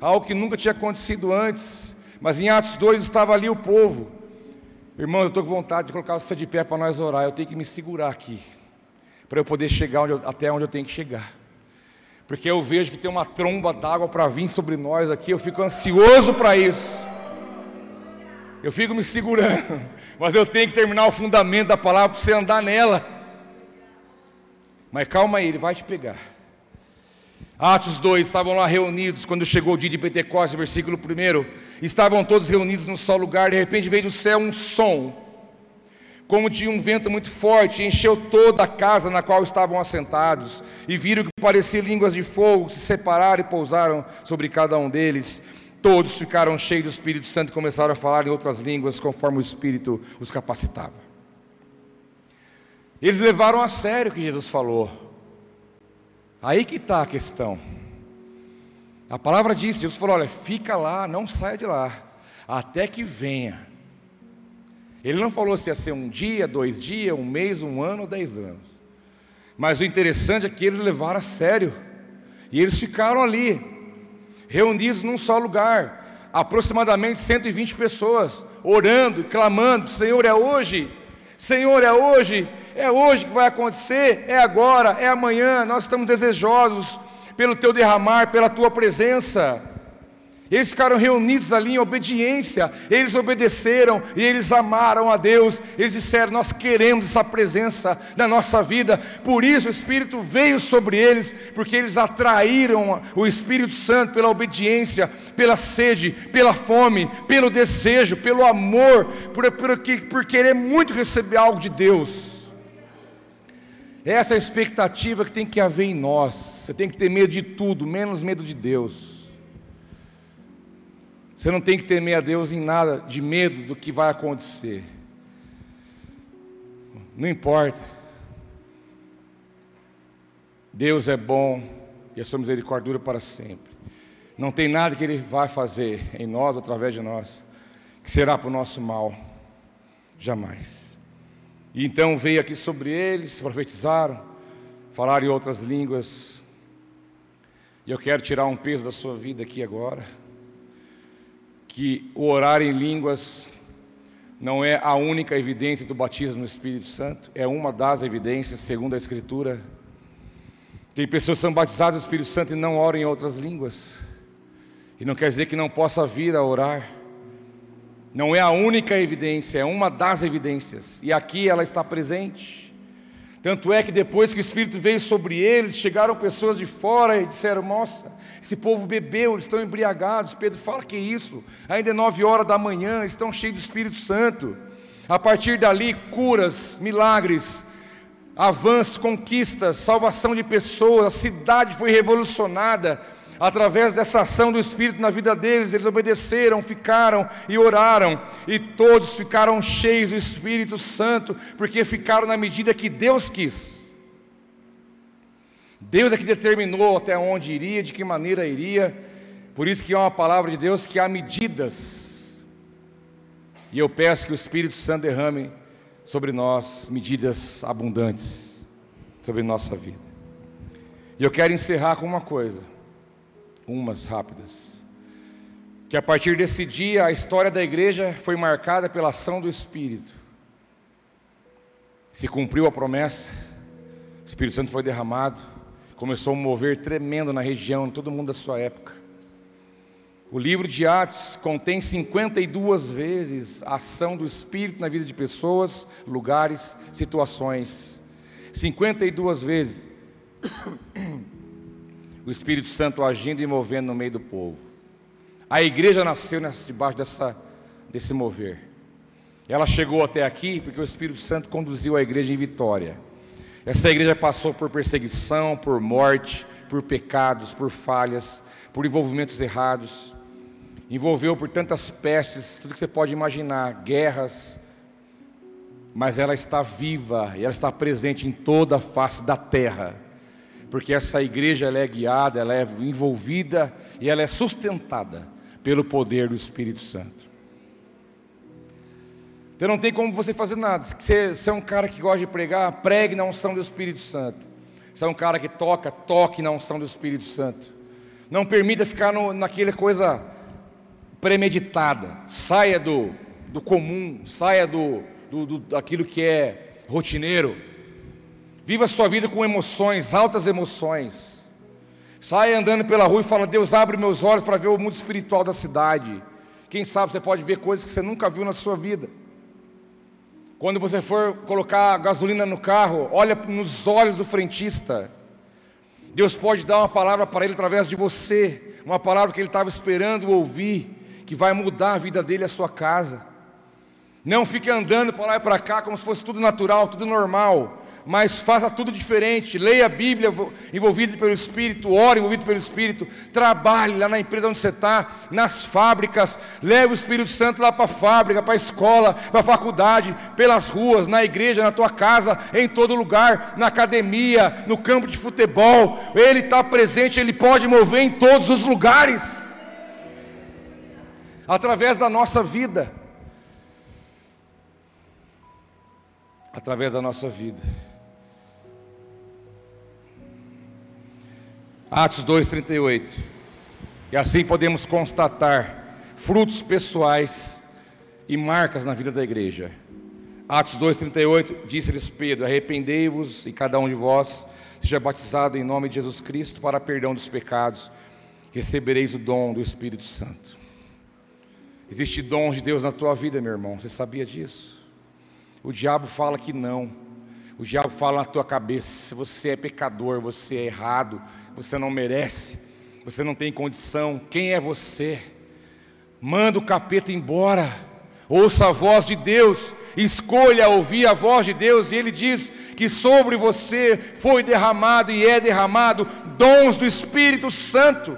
algo que nunca tinha acontecido antes, mas em Atos 2 estava ali o povo. Irmão, eu estou com vontade de colocar você de pé para nós orar, eu tenho que me segurar aqui, para eu poder chegar onde eu, até onde eu tenho que chegar. Porque eu vejo que tem uma tromba d'água para vir sobre nós aqui, eu fico ansioso para isso. Eu fico me segurando, *laughs* mas eu tenho que terminar o fundamento da palavra para você andar nela. Mas calma aí, ele vai te pegar. Atos 2, estavam lá reunidos, quando chegou o dia de Pentecostes, versículo 1, estavam todos reunidos num só lugar, de repente veio do céu um som, como de um vento muito forte, encheu toda a casa na qual estavam assentados, e viram que parecia línguas de fogo, se separaram e pousaram sobre cada um deles. Todos ficaram cheios do Espírito Santo e começaram a falar em outras línguas, conforme o Espírito os capacitava. Eles levaram a sério o que Jesus falou. Aí que está a questão. A palavra diz, Jesus falou: olha, fica lá, não saia de lá, até que venha. Ele não falou se ia ser um dia, dois dias, um mês, um ano ou dez anos. Mas o interessante é que eles levaram a sério. E eles ficaram ali, reunidos num só lugar, aproximadamente 120 pessoas, orando, clamando: Senhor, é hoje, Senhor, é hoje. É hoje que vai acontecer, é agora, é amanhã. Nós estamos desejosos pelo teu derramar, pela tua presença. Eles ficaram reunidos ali em obediência, eles obedeceram e eles amaram a Deus. Eles disseram: Nós queremos essa presença na nossa vida. Por isso o Espírito veio sobre eles, porque eles atraíram o Espírito Santo pela obediência, pela sede, pela fome, pelo desejo, pelo amor, por, por, por querer muito receber algo de Deus. Essa é a expectativa que tem que haver em nós. Você tem que ter medo de tudo, menos medo de Deus. Você não tem que temer a Deus em nada de medo do que vai acontecer. Não importa. Deus é bom e a sua misericórdia dura para sempre. Não tem nada que Ele vai fazer em nós, através de nós, que será para o nosso mal. Jamais. E então veio aqui sobre eles, profetizaram, falaram em outras línguas. E eu quero tirar um peso da sua vida aqui agora. Que o orar em línguas não é a única evidência do batismo no Espírito Santo, é uma das evidências, segundo a Escritura. Tem pessoas que são batizadas no Espírito Santo e não oram em outras línguas. E não quer dizer que não possa vir a orar. Não é a única evidência, é uma das evidências. E aqui ela está presente. Tanto é que depois que o Espírito veio sobre eles, chegaram pessoas de fora e disseram: Nossa, esse povo bebeu, eles estão embriagados. Pedro fala: Que isso? Ainda é nove horas da manhã, estão cheios do Espírito Santo. A partir dali, curas, milagres, avanços, conquistas, salvação de pessoas, a cidade foi revolucionada através dessa ação do Espírito na vida deles, eles obedeceram, ficaram e oraram, e todos ficaram cheios do Espírito Santo, porque ficaram na medida que Deus quis. Deus é que determinou até onde iria, de que maneira iria, por isso que é uma palavra de Deus que há medidas, e eu peço que o Espírito Santo derrame sobre nós medidas abundantes sobre nossa vida. E eu quero encerrar com uma coisa umas rápidas. que a partir desse dia a história da igreja foi marcada pela ação do Espírito. Se cumpriu a promessa, o Espírito Santo foi derramado, começou a mover tremendo na região, todo mundo da sua época. O livro de Atos contém 52 vezes a ação do Espírito na vida de pessoas, lugares, situações. 52 vezes o Espírito Santo agindo e movendo no meio do povo. A igreja nasceu nessa, debaixo dessa, desse mover. Ela chegou até aqui porque o Espírito Santo conduziu a igreja em vitória. Essa igreja passou por perseguição, por morte, por pecados, por falhas, por envolvimentos errados. Envolveu por tantas pestes, tudo que você pode imaginar, guerras. Mas ela está viva e ela está presente em toda a face da terra porque essa igreja ela é guiada, ela é envolvida e ela é sustentada pelo poder do Espírito Santo. Então não tem como você fazer nada. Se você, é um cara que gosta de pregar, pregue na unção do Espírito Santo. Se é um cara que toca, toque na unção do Espírito Santo. Não permita ficar no, naquela coisa premeditada. Saia do, do comum, saia do, do, do daquilo que é rotineiro. Viva a sua vida com emoções, altas emoções. Saia andando pela rua e fala: Deus, abre meus olhos para ver o mundo espiritual da cidade. Quem sabe você pode ver coisas que você nunca viu na sua vida. Quando você for colocar gasolina no carro, olha nos olhos do frentista. Deus pode dar uma palavra para ele através de você, uma palavra que ele estava esperando ouvir, que vai mudar a vida dele e a sua casa. Não fique andando para lá e para cá como se fosse tudo natural, tudo normal mas faça tudo diferente. Leia a Bíblia envolvido pelo Espírito, ore envolvido pelo Espírito, trabalhe lá na empresa onde você está, nas fábricas, leve o Espírito Santo lá para a fábrica, para a escola, para a faculdade, pelas ruas, na igreja, na tua casa, em todo lugar, na academia, no campo de futebol. Ele está presente, ele pode mover em todos os lugares. Através da nossa vida. Através da nossa vida. Atos 2,38. E assim podemos constatar frutos pessoais e marcas na vida da igreja. Atos 2,38 disse-lhes Pedro: Arrependei-vos e cada um de vós seja batizado em nome de Jesus Cristo para perdão dos pecados, recebereis o dom do Espírito Santo. Existe dom de Deus na tua vida, meu irmão, você sabia disso? O diabo fala que não. O diabo fala na tua cabeça: se você é pecador, você é errado, você não merece, você não tem condição. Quem é você? Manda o capeta embora. Ouça a voz de Deus, escolha ouvir a voz de Deus, e Ele diz que sobre você foi derramado e é derramado dons do Espírito Santo.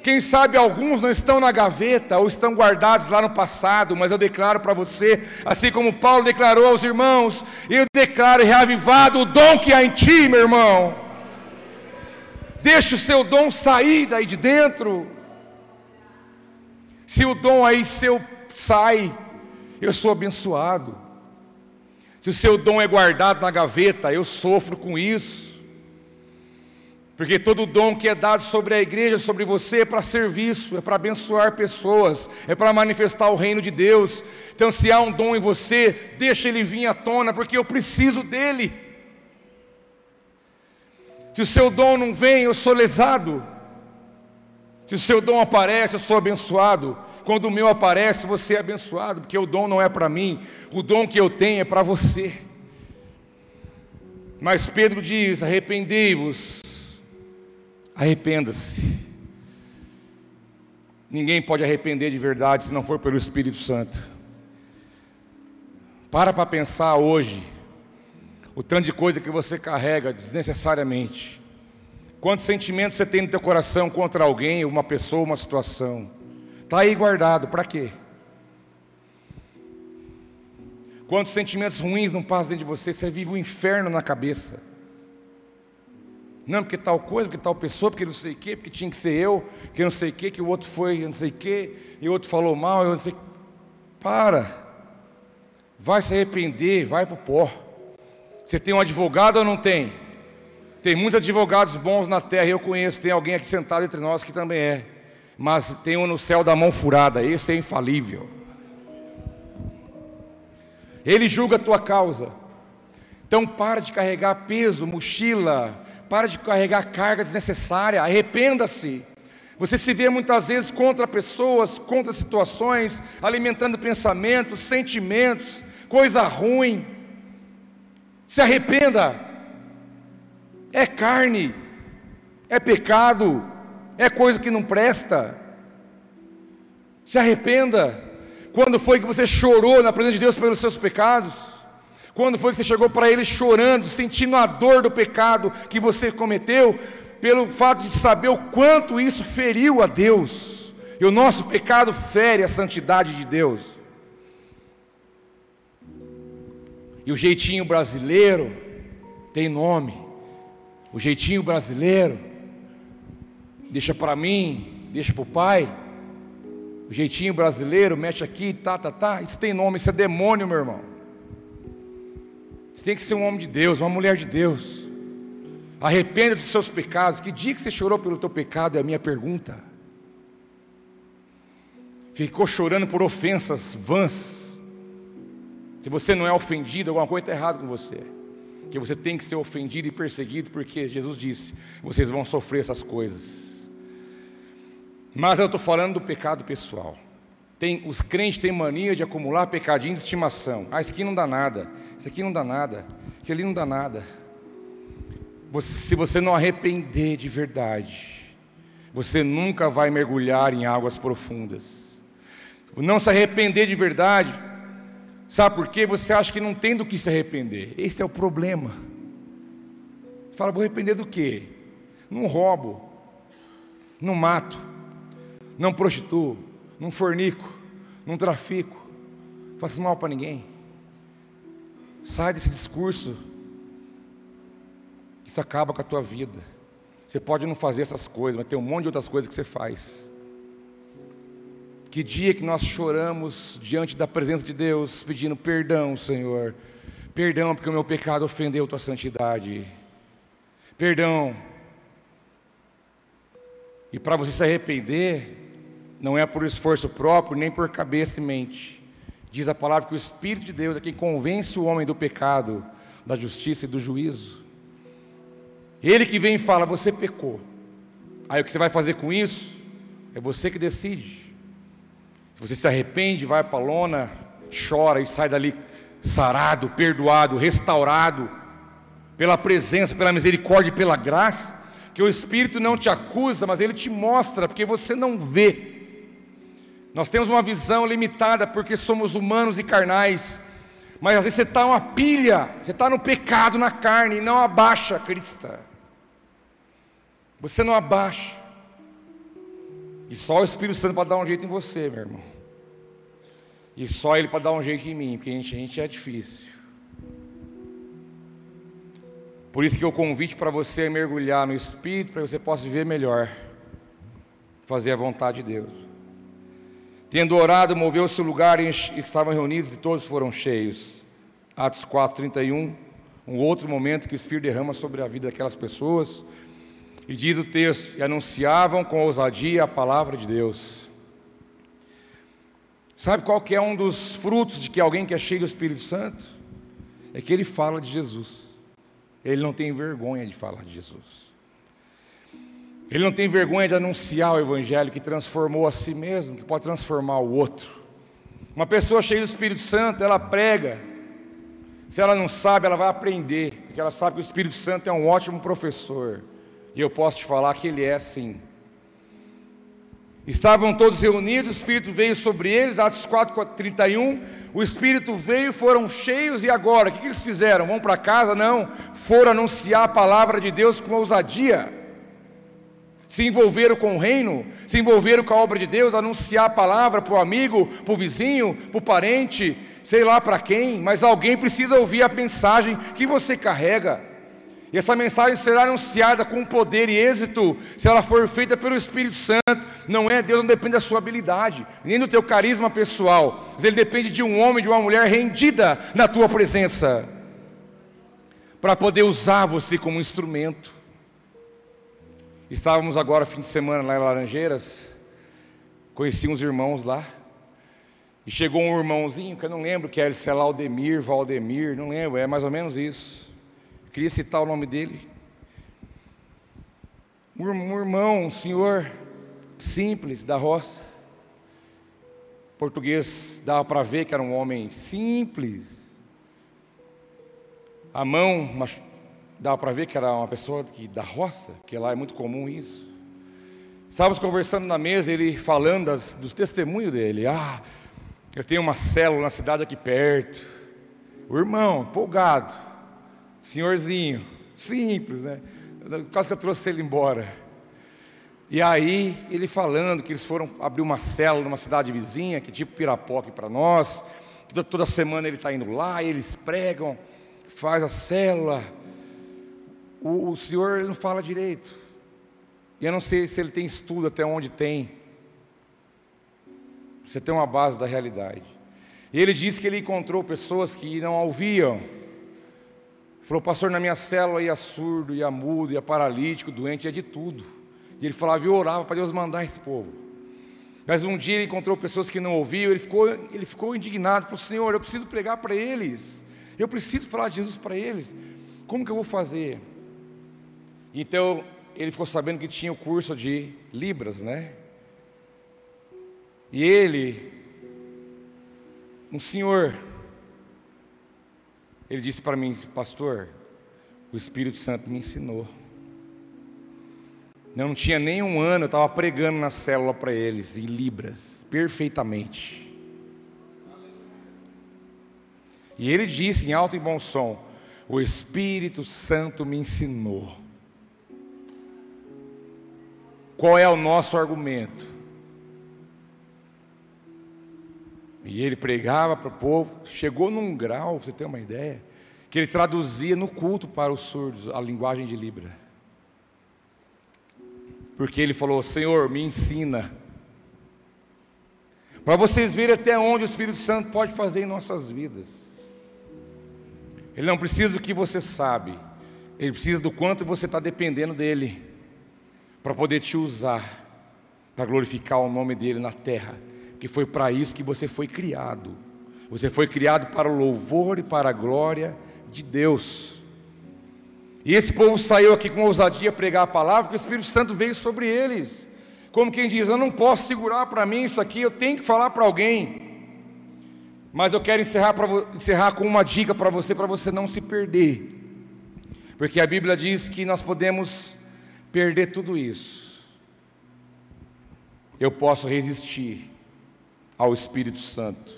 Quem sabe alguns não estão na gaveta ou estão guardados lá no passado, mas eu declaro para você, assim como Paulo declarou aos irmãos, eu declaro reavivado o dom que há em ti, meu irmão. Deixa o seu dom sair daí de dentro. Se o dom aí seu sai, eu sou abençoado. Se o seu dom é guardado na gaveta, eu sofro com isso. Porque todo dom que é dado sobre a igreja, sobre você, é para serviço, é para abençoar pessoas, é para manifestar o reino de Deus. Então, se há um dom em você, deixa ele vir à tona, porque eu preciso dele. Se o seu dom não vem, eu sou lesado. Se o seu dom aparece, eu sou abençoado. Quando o meu aparece, você é abençoado, porque o dom não é para mim, o dom que eu tenho é para você. Mas Pedro diz: arrependei-vos, arrependa-se. Ninguém pode arrepender de verdade se não for pelo Espírito Santo. Para para pensar hoje o tanto de coisa que você carrega desnecessariamente. Quantos sentimentos você tem no teu coração contra alguém, uma pessoa, uma situação? Está aí guardado, para quê? Quantos sentimentos ruins não passam dentro de você? Você vive um inferno na cabeça. Não, porque tal coisa, porque tal pessoa, porque não sei o quê, porque tinha que ser eu, que não sei o quê, que o outro foi não sei o quê, e o outro falou mal, eu não sei. Para. Vai se arrepender, vai para o pó. Você tem um advogado ou não tem? Tem muitos advogados bons na terra, eu conheço, tem alguém aqui sentado entre nós que também é. mas tem um no céu da mão furada, esse é infalível. Ele julga a tua causa. Então para de carregar peso, mochila, para de carregar carga desnecessária, arrependa-se. Você se vê muitas vezes contra pessoas, contra situações, alimentando pensamentos, sentimentos, coisa ruim. Se arrependa. É carne, é pecado, é coisa que não presta. Se arrependa. Quando foi que você chorou na presença de Deus pelos seus pecados? Quando foi que você chegou para Ele chorando, sentindo a dor do pecado que você cometeu, pelo fato de saber o quanto isso feriu a Deus? E o nosso pecado fere a santidade de Deus. E o jeitinho brasileiro tem nome. O jeitinho brasileiro deixa para mim, deixa para o pai. O jeitinho brasileiro, mexe aqui, tá, tá, tá. Isso tem nome, isso é demônio, meu irmão. Você tem que ser um homem de Deus, uma mulher de Deus. Arrependa dos seus pecados. Que dia que você chorou pelo teu pecado é a minha pergunta. Ficou chorando por ofensas vãs. Se você não é ofendido, alguma coisa está errada com você. Que você tem que ser ofendido e perseguido, porque Jesus disse: vocês vão sofrer essas coisas. Mas eu estou falando do pecado pessoal. Tem, os crentes têm mania de acumular pecadinho de estimação. Ah, isso aqui não dá nada. Isso aqui não dá nada. Aquilo ali não dá nada. Você, se você não arrepender de verdade, você nunca vai mergulhar em águas profundas. Não se arrepender de verdade, sabe por quê? Você acha que não tem do que se arrepender. Esse é o problema. Fala, vou arrepender do quê? Não roubo, não mato, não prostituo, não fornico, não trafico, faço mal para ninguém. Sai desse discurso. Isso acaba com a tua vida. Você pode não fazer essas coisas, mas tem um monte de outras coisas que você faz. Que dia que nós choramos diante da presença de Deus, pedindo perdão, Senhor. Perdão porque o meu pecado ofendeu tua santidade. Perdão. E para você se arrepender, não é por esforço próprio, nem por cabeça e mente. Diz a palavra que o Espírito de Deus é quem convence o homem do pecado, da justiça e do juízo. Ele que vem e fala: Você pecou. Aí o que você vai fazer com isso? É você que decide. Você se arrepende, vai para a lona, chora e sai dali sarado, perdoado, restaurado, pela presença, pela misericórdia e pela graça, que o Espírito não te acusa, mas ele te mostra, porque você não vê nós temos uma visão limitada porque somos humanos e carnais. Mas às vezes você está uma pilha, você está no pecado na carne e não abaixa, Crista. Você não abaixa. E só o Espírito Santo para dar um jeito em você, meu irmão. E só Ele para dar um jeito em mim, porque a gente, a gente é difícil. Por isso que o convite para você é mergulhar no Espírito, para que você possa viver melhor, fazer a vontade de Deus. Tendo orado, moveu-se o lugar em que estavam reunidos e todos foram cheios. Atos 4, 31. Um outro momento que o Espírito derrama sobre a vida daquelas pessoas. E diz o texto: e anunciavam com ousadia a palavra de Deus. Sabe qual que é um dos frutos de que alguém que é cheio do Espírito Santo? É que ele fala de Jesus. Ele não tem vergonha de falar de Jesus. Ele não tem vergonha de anunciar o Evangelho que transformou a si mesmo, que pode transformar o outro. Uma pessoa cheia do Espírito Santo, ela prega. Se ela não sabe, ela vai aprender, porque ela sabe que o Espírito Santo é um ótimo professor. E eu posso te falar que ele é sim. Estavam todos reunidos, o Espírito veio sobre eles, Atos 4, 31. O Espírito veio, foram cheios, e agora? O que eles fizeram? Vão para casa? Não, foram anunciar a palavra de Deus com ousadia se envolveram com o reino, se envolveram com a obra de Deus, anunciar a palavra para o amigo, para o vizinho, para o parente, sei lá para quem, mas alguém precisa ouvir a mensagem que você carrega. E essa mensagem será anunciada com poder e êxito, se ela for feita pelo Espírito Santo. Não é Deus, não depende da sua habilidade, nem do teu carisma pessoal, ele depende de um homem, de uma mulher rendida na tua presença, para poder usar você como instrumento. Estávamos agora fim de semana lá em Laranjeiras conheci uns irmãos lá. E chegou um irmãozinho, que eu não lembro que era, sei lá, Aldemir, Valdemir, não lembro, é mais ou menos isso. Queria citar o nome dele. Um irmão, um senhor simples da roça. Português dava para ver que era um homem simples. A mão, mas dava para ver que era uma pessoa que, da roça, que lá é muito comum isso. Estávamos conversando na mesa, ele falando das, dos testemunhos dele. Ah, eu tenho uma célula na cidade aqui perto. O irmão, empolgado, senhorzinho, simples, né? Quase que eu trouxe ele embora. E aí, ele falando que eles foram abrir uma célula numa cidade vizinha, que tipo Pirapoque para nós. Toda, toda semana ele está indo lá, eles pregam, faz a célula. O, o senhor ele não fala direito. E eu não sei se ele tem estudo até onde tem. Você tem uma base da realidade. E ele disse que ele encontrou pessoas que não ouviam. Falou, pastor, na minha célula ia surdo, ia mudo, ia paralítico, doente, ia de tudo. E ele falava, eu orava para Deus mandar esse povo. Mas um dia ele encontrou pessoas que não ouviam, ele ficou, ele ficou indignado, falou, Senhor, eu preciso pregar para eles. Eu preciso falar de Jesus para eles. Como que eu vou fazer? Então, ele ficou sabendo que tinha o curso de Libras, né? E ele, um senhor, ele disse para mim, pastor, o Espírito Santo me ensinou. Eu não tinha nem um ano, eu estava pregando na célula para eles, em Libras, perfeitamente. E ele disse em alto e bom som: O Espírito Santo me ensinou. Qual é o nosso argumento? E ele pregava para o povo, chegou num grau, você ter uma ideia, que ele traduzia no culto para os surdos a linguagem de Libra. Porque ele falou: Senhor, me ensina. Para vocês verem até onde o Espírito Santo pode fazer em nossas vidas. Ele não precisa do que você sabe, ele precisa do quanto você está dependendo dele para poder te usar para glorificar o nome dele na terra, que foi para isso que você foi criado. Você foi criado para o louvor e para a glória de Deus. E esse povo saiu aqui com ousadia pregar a palavra, porque o Espírito Santo veio sobre eles. Como quem diz: Eu não posso segurar para mim isso aqui, eu tenho que falar para alguém. Mas eu quero encerrar, pra, encerrar com uma dica para você, para você não se perder. Porque a Bíblia diz que nós podemos perder tudo isso, eu posso resistir ao Espírito Santo.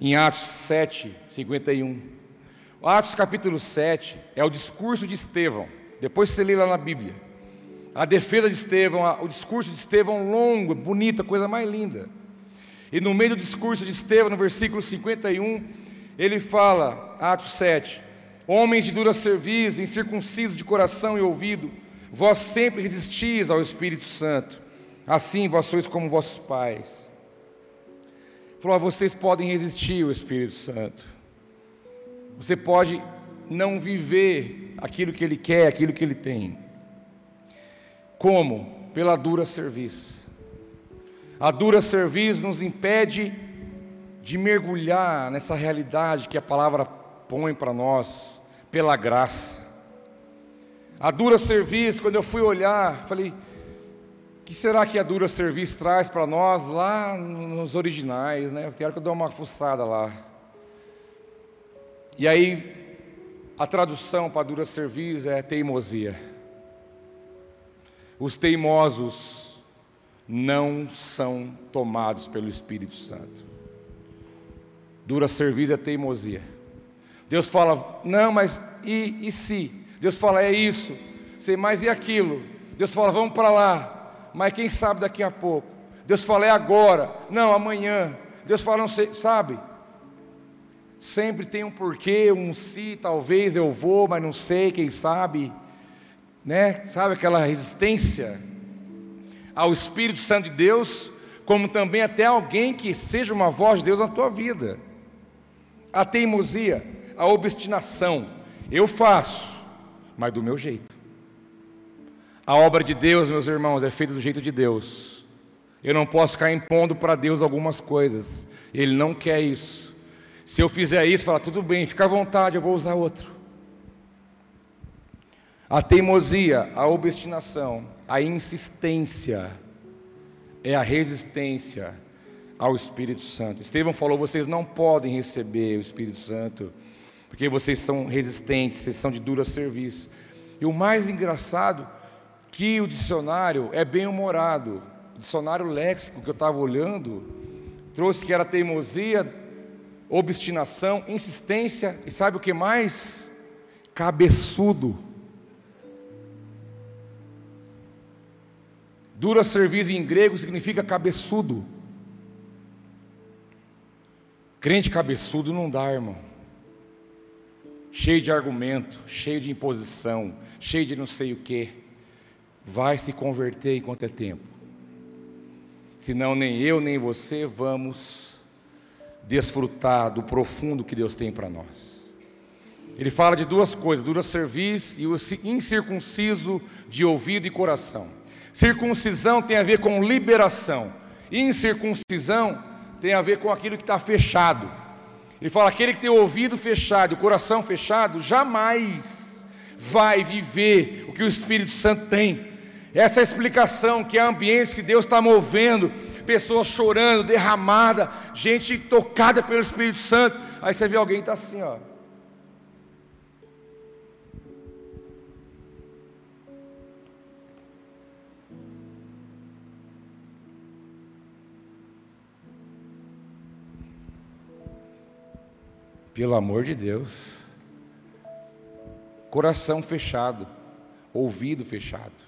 Em Atos 7, 51. Atos capítulo 7 é o discurso de Estevão. Depois você lê lá na Bíblia. A defesa de Estevão, o discurso de Estevão longo, bonita, coisa mais linda. E no meio do discurso de Estevão, no versículo 51, ele fala, Atos 7, homens de dura serviço, incircuncisos de coração e ouvido, Vós sempre resistis ao Espírito Santo, assim vós sois como vossos pais. Falou, ah, vocês podem resistir ao Espírito Santo. Você pode não viver aquilo que ele quer, aquilo que ele tem. Como? Pela dura serviço. A dura serviço nos impede de mergulhar nessa realidade que a palavra põe para nós, pela graça. A dura serviço, quando eu fui olhar, falei: o que será que a dura serviço traz para nós lá nos originais, né? Eu quero que eu dê uma fuçada lá. E aí, a tradução para dura serviço é teimosia. Os teimosos não são tomados pelo Espírito Santo. Dura serviço é teimosia. Deus fala, não, mas e, e se? Deus fala, é isso, sei mais e aquilo. Deus fala, vamos para lá, mas quem sabe daqui a pouco. Deus fala, é agora, não, amanhã. Deus fala, não sei, sabe? Sempre tem um porquê, um se, talvez eu vou, mas não sei, quem sabe, né? Sabe aquela resistência ao Espírito Santo de Deus, como também até alguém que seja uma voz de Deus na tua vida. A teimosia, a obstinação, eu faço, mas do meu jeito. A obra de Deus, meus irmãos, é feita do jeito de Deus. Eu não posso ficar impondo para Deus algumas coisas. Ele não quer isso. Se eu fizer isso, fala, tudo bem, fica à vontade, eu vou usar outro. A teimosia, a obstinação, a insistência é a resistência ao Espírito Santo. Estevão falou: vocês não podem receber o Espírito Santo, porque vocês são resistentes, vocês são de dura serviço. E o mais engraçado que o dicionário é bem humorado. O dicionário léxico que eu estava olhando trouxe que era teimosia, obstinação, insistência e sabe o que mais? Cabeçudo. Dura serviço em grego significa cabeçudo. Crente cabeçudo não dá, irmão. Cheio de argumento, cheio de imposição, cheio de não sei o que. Vai se converter enquanto é tempo. Senão nem eu nem você vamos desfrutar do profundo que Deus tem para nós. Ele fala de duas coisas: dura serviço e o incircunciso de ouvido e coração. Circuncisão tem a ver com liberação, incircuncisão tem a ver com aquilo que está fechado. Ele fala: aquele que tem o ouvido fechado, o coração fechado, jamais vai viver o que o Espírito Santo tem. Essa é a explicação que há ambientes que Deus está movendo, pessoas chorando, derramada, gente tocada pelo Espírito Santo. Aí você vê alguém está assim, ó. Pelo amor de Deus. Coração fechado, ouvido fechado.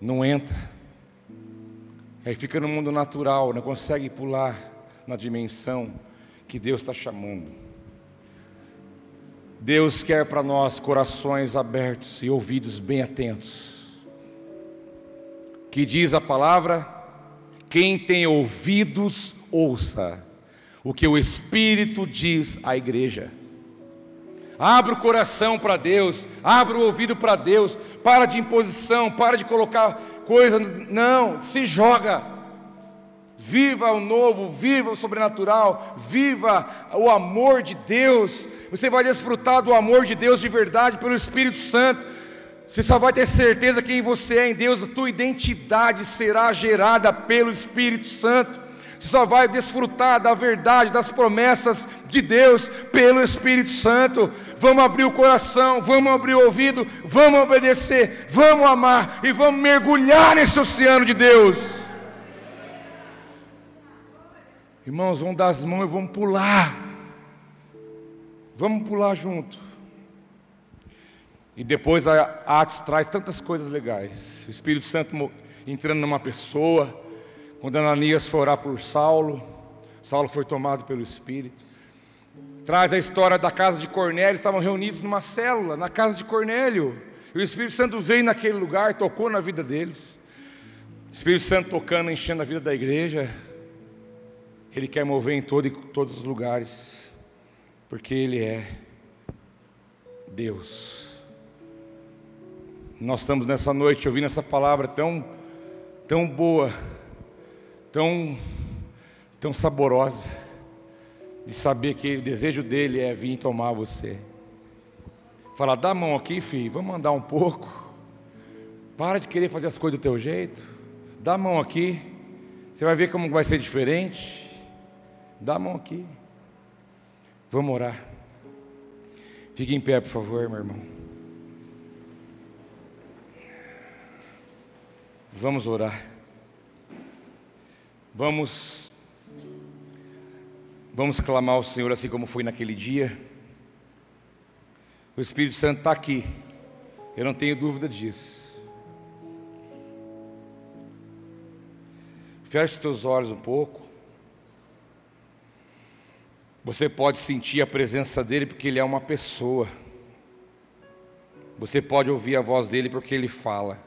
Não entra. Aí fica no mundo natural, não consegue pular na dimensão que Deus está chamando. Deus quer para nós corações abertos e ouvidos bem atentos. Que diz a palavra: quem tem ouvidos, ouça o que o Espírito diz à igreja. Abra o coração para Deus, abra o ouvido para Deus, para de imposição, para de colocar coisa, não, se joga. Viva o novo, viva o sobrenatural, viva o amor de Deus. Você vai desfrutar do amor de Deus de verdade pelo Espírito Santo. Você só vai ter certeza quem você é em Deus, a tua identidade será gerada pelo Espírito Santo. Você só vai desfrutar da verdade, das promessas de Deus pelo Espírito Santo. Vamos abrir o coração, vamos abrir o ouvido, vamos obedecer, vamos amar e vamos mergulhar nesse oceano de Deus. Irmãos, vamos dar as mãos e vamos pular. Vamos pular junto. E depois a Atos traz tantas coisas legais. O Espírito Santo entrando numa pessoa quando Ananias foi orar por Saulo, Saulo foi tomado pelo Espírito. Traz a história da casa de Cornélio, estavam reunidos numa célula, na casa de Cornélio. E o Espírito Santo veio naquele lugar, tocou na vida deles. O Espírito Santo tocando, enchendo a vida da igreja. Ele quer mover em todo, todos os lugares, porque Ele é Deus. Nós estamos nessa noite ouvindo essa palavra tão, tão boa tão, tão saborosa, de saber que o desejo dele é vir tomar você. Fala, dá a mão aqui, filho, vamos andar um pouco. Para de querer fazer as coisas do teu jeito. Dá a mão aqui. Você vai ver como vai ser diferente. Dá a mão aqui. Vamos orar. Fique em pé, por favor, meu irmão. Vamos orar. Vamos Vamos clamar ao Senhor assim como foi naquele dia. O Espírito Santo está aqui. Eu não tenho dúvida disso. Feche os teus olhos um pouco. Você pode sentir a presença dele porque ele é uma pessoa. Você pode ouvir a voz dele porque ele fala.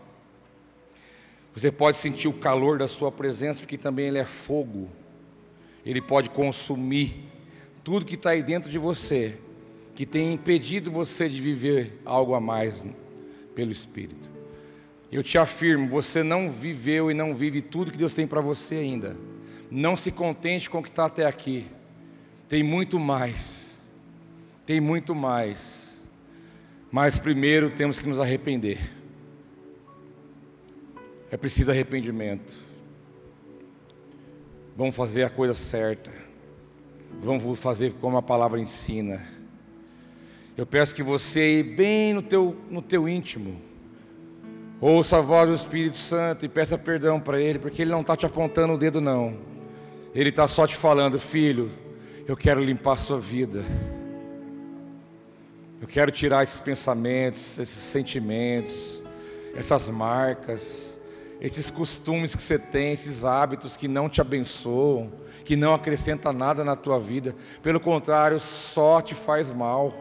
Você pode sentir o calor da sua presença, porque também Ele é fogo. Ele pode consumir tudo que está aí dentro de você, que tem impedido você de viver algo a mais pelo Espírito. Eu te afirmo, você não viveu e não vive tudo que Deus tem para você ainda. Não se contente com o que está até aqui. Tem muito mais. Tem muito mais. Mas primeiro temos que nos arrepender. É preciso arrependimento. Vamos fazer a coisa certa. Vamos fazer como a palavra ensina. Eu peço que você, bem no teu, no teu íntimo, ouça a voz do Espírito Santo e peça perdão para Ele, porque Ele não está te apontando o dedo, não. Ele está só te falando, filho, eu quero limpar a sua vida. Eu quero tirar esses pensamentos, esses sentimentos, essas marcas, esses costumes que você tem, esses hábitos que não te abençoam, que não acrescenta nada na tua vida. Pelo contrário, só te faz mal.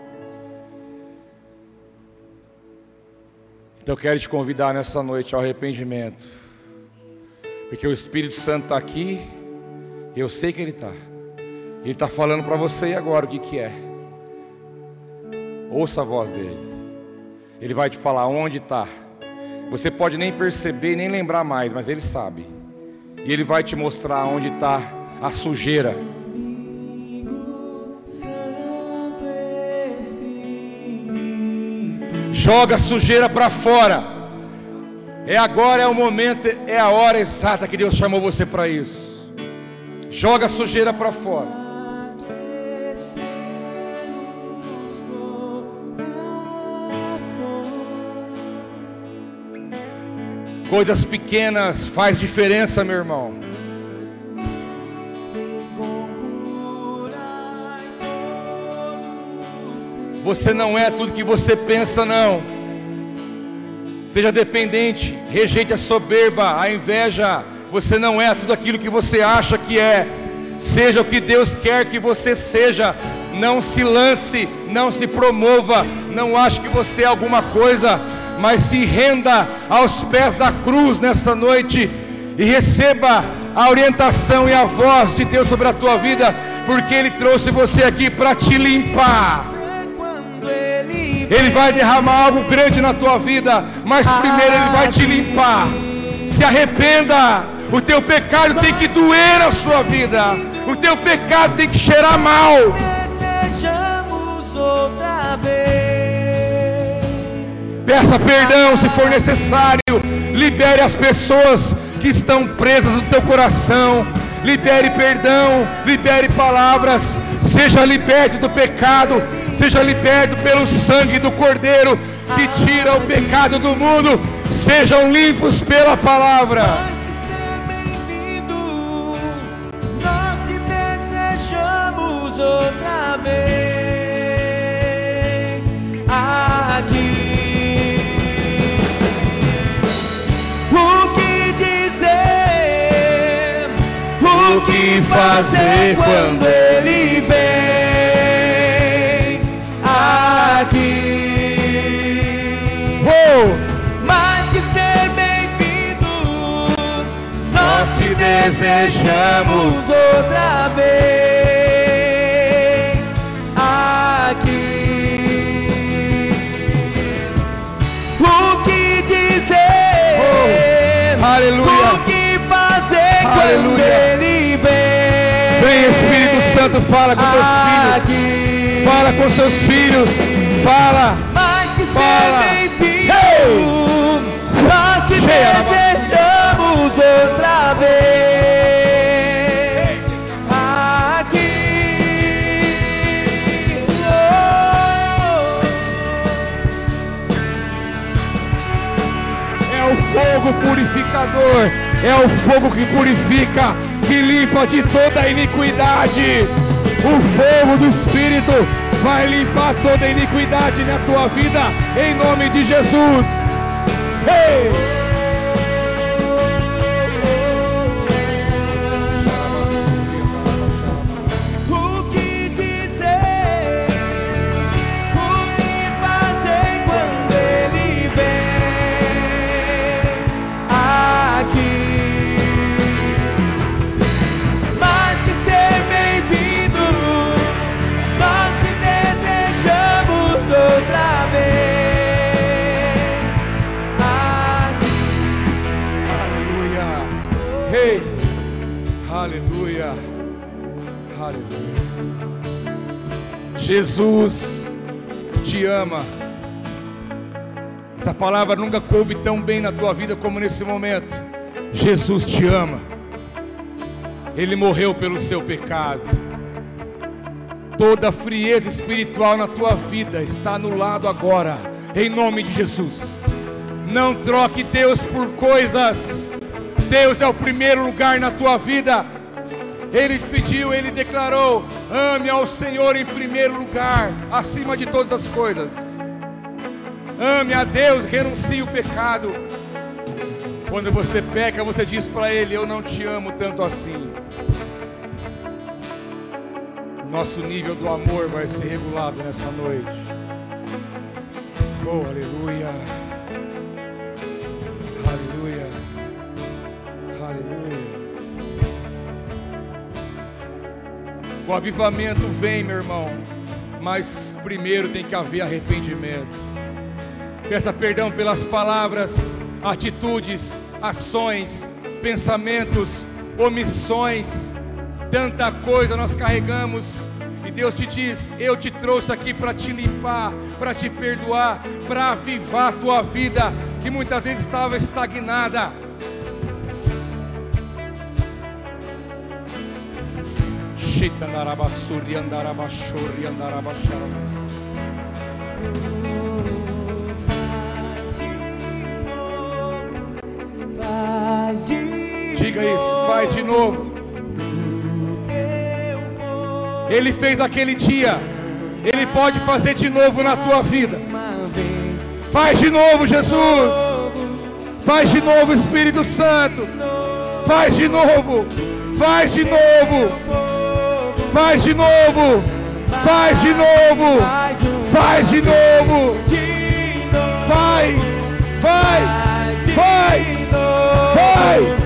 Então eu quero te convidar nessa noite ao arrependimento. Porque o Espírito Santo está aqui, eu sei que Ele está. Ele está falando para você agora o que, que é. Ouça a voz dele. Ele vai te falar onde está. Você pode nem perceber, nem lembrar mais, mas Ele sabe. E Ele vai te mostrar onde está a sujeira. Joga a sujeira para fora. É agora, é o momento, é a hora exata que Deus chamou você para isso. Joga a sujeira para fora. Coisas pequenas faz diferença, meu irmão. Você não é tudo que você pensa, não. Seja dependente, rejeite a soberba, a inveja. Você não é tudo aquilo que você acha que é. Seja o que Deus quer que você seja. Não se lance, não se promova, não ache que você é alguma coisa, mas se renda aos pés da cruz nessa noite e receba a orientação e a voz de Deus sobre a tua vida, porque Ele trouxe você aqui para te limpar. Ele vai derramar algo grande na tua vida, mas primeiro Ele vai te limpar. Se arrependa. O teu pecado tem que doer a sua vida. O teu pecado tem que cheirar mal. Desejamos outra vez. Peça perdão se for necessário. Libere as pessoas que estão presas no teu coração. Libere perdão, libere palavras. Seja liberto do pecado seja liberto pelo sangue do Cordeiro que tira o pecado do mundo, sejam limpos pela palavra. Outra vez aqui. Fazer quando ele vem aqui? Oh, Mais que ser bem-vindo, nós te desejamos outra vez Santo, fala com teus filhos. Fala com seus filhos. Fala. mais que Fala. ser bem-vindo. Hey! Nós te Cheia, Lava. desejamos outra vez aqui. É o fogo purificador. É o fogo que purifica, limpa de toda iniquidade. O fogo do Espírito vai limpar toda iniquidade na tua vida, em nome de Jesus. Ei! Jesus te ama. Essa palavra nunca coube tão bem na tua vida como nesse momento. Jesus te ama. Ele morreu pelo seu pecado. Toda frieza espiritual na tua vida está anulado agora, em nome de Jesus. Não troque Deus por coisas. Deus é o primeiro lugar na tua vida. Ele pediu, ele declarou: ame ao Senhor em primeiro lugar, acima de todas as coisas. Ame a Deus, renuncie o pecado. Quando você peca, você diz para Ele: Eu não te amo tanto assim. Nosso nível do amor vai ser regulado nessa noite. Oh, aleluia. O avivamento vem, meu irmão, mas primeiro tem que haver arrependimento. Peça perdão pelas palavras, atitudes, ações, pensamentos, omissões tanta coisa nós carregamos. E Deus te diz: Eu te trouxe aqui para te limpar, para te perdoar, para avivar a tua vida, que muitas vezes estava estagnada. Diga isso, faz de novo. Ele fez aquele dia, Ele pode fazer de novo na tua vida. Faz de novo, Jesus. Faz de novo, Espírito Santo. Faz de novo. Faz de novo. Faz de novo. Faz de novo. Faz de novo. Vai. Vai. Vai. Vai.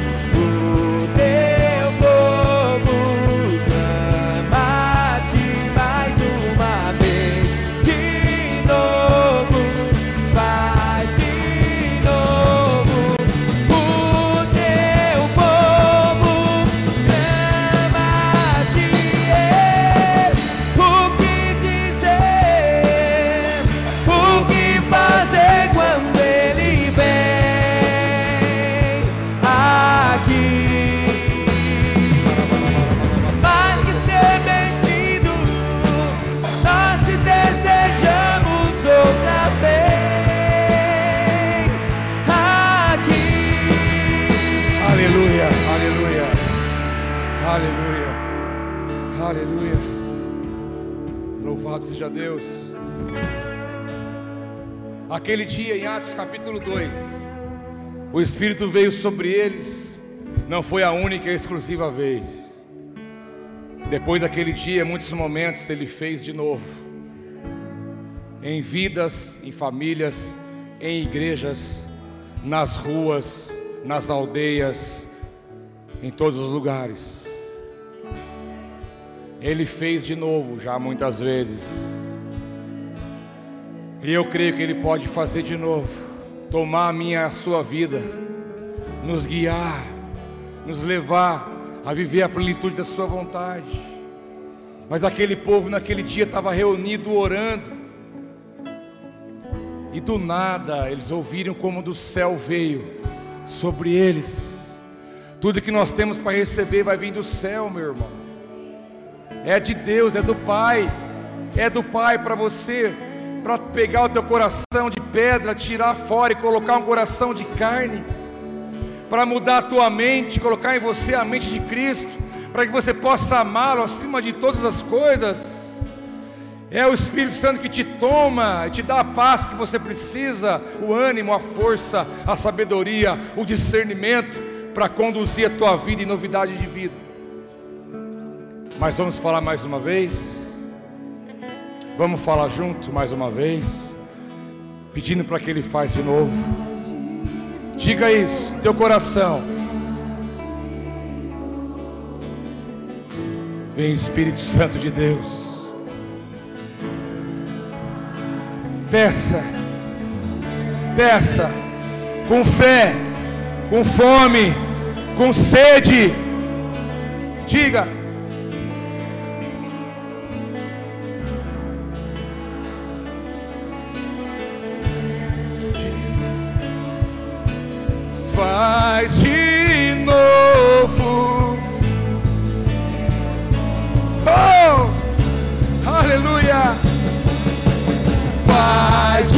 Aquele dia em Atos capítulo 2, o Espírito veio sobre eles, não foi a única e exclusiva vez. Depois daquele dia, muitos momentos ele fez de novo, em vidas, em famílias, em igrejas, nas ruas, nas aldeias, em todos os lugares. Ele fez de novo já muitas vezes. E eu creio que Ele pode fazer de novo, tomar a minha a sua vida, nos guiar, nos levar a viver a plenitude da Sua vontade. Mas aquele povo naquele dia estava reunido orando, e do nada eles ouviram como do céu veio sobre eles. Tudo que nós temos para receber vai vir do céu, meu irmão é de Deus, é do Pai, é do Pai para você, para pegar o teu coração de pedra, tirar fora e colocar um coração de carne, para mudar a tua mente, colocar em você a mente de Cristo, para que você possa amá-lo acima de todas as coisas. É o Espírito Santo que te toma, te dá a paz que você precisa, o ânimo, a força, a sabedoria, o discernimento para conduzir a tua vida em novidade de vida. Mas vamos falar mais uma vez. Vamos falar junto mais uma vez. Pedindo para que ele faça de novo. Diga isso, teu coração. Vem Espírito Santo de Deus. Peça. Peça com fé, com fome, com sede Diga. Faz de novo. Oh! Aleluia! Faz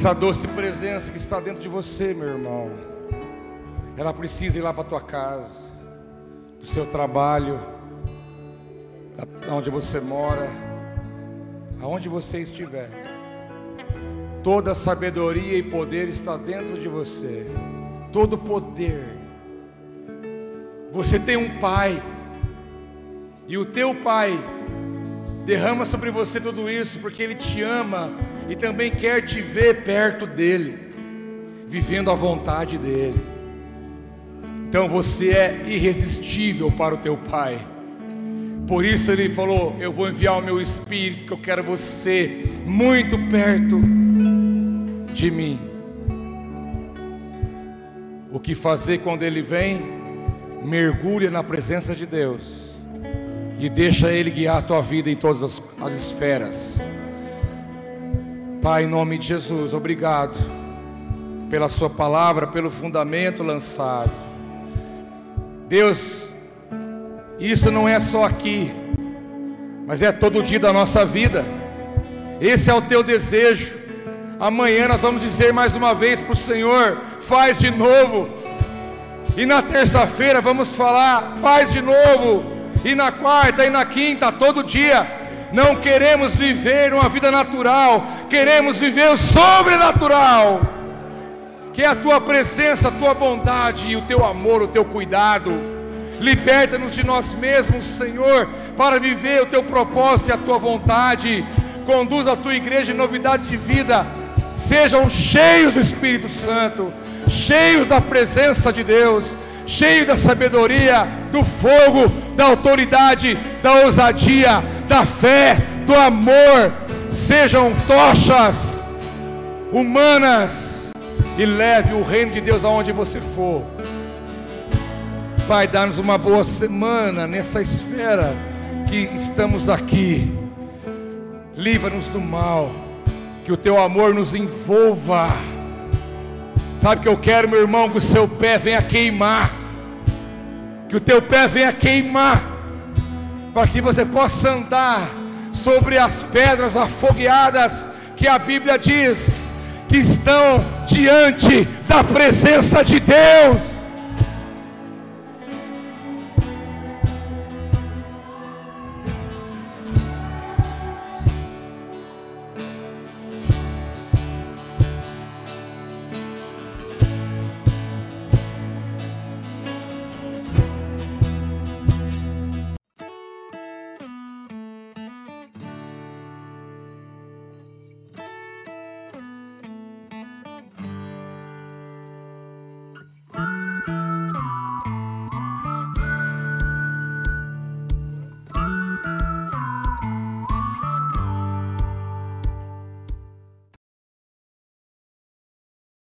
Essa doce presença que está dentro de você, meu irmão, ela precisa ir lá para a tua casa, do seu trabalho, onde você mora, aonde você estiver. Toda sabedoria e poder está dentro de você. Todo poder. Você tem um pai. E o teu pai derrama sobre você tudo isso porque ele te ama e também quer te ver perto dele, vivendo a vontade dele. Então você é irresistível para o teu pai. Por isso ele falou: Eu vou enviar o meu espírito, que eu quero você muito perto de mim. O que fazer quando ele vem? Mergulha na presença de Deus e deixa ele guiar a tua vida em todas as, as esferas. Pai, em nome de Jesus, obrigado pela Sua palavra, pelo fundamento lançado. Deus, isso não é só aqui, mas é todo dia da nossa vida. Esse é o teu desejo. Amanhã nós vamos dizer mais uma vez para o Senhor: faz de novo. E na terça-feira vamos falar: faz de novo. E na quarta e na quinta, todo dia. Não queremos viver uma vida natural, queremos viver o sobrenatural. Que a tua presença, a tua bondade e o teu amor, o teu cuidado. Liberta-nos de nós mesmos, Senhor, para viver o teu propósito e a tua vontade. Conduz a tua igreja em novidade de vida. Sejam cheios do Espírito Santo, cheios da presença de Deus, cheios da sabedoria, do fogo, da autoridade, da ousadia, da fé, do amor. Sejam tochas humanas e leve o reino de Deus aonde você for. Pai, dá-nos uma boa semana nessa esfera que estamos aqui. Livra-nos do mal, que o teu amor nos envolva. Sabe que eu quero, meu irmão? Que o seu pé venha queimar, que o teu pé venha queimar, para que você possa andar sobre as pedras afogueadas que a Bíblia diz que estão diante da presença de Deus.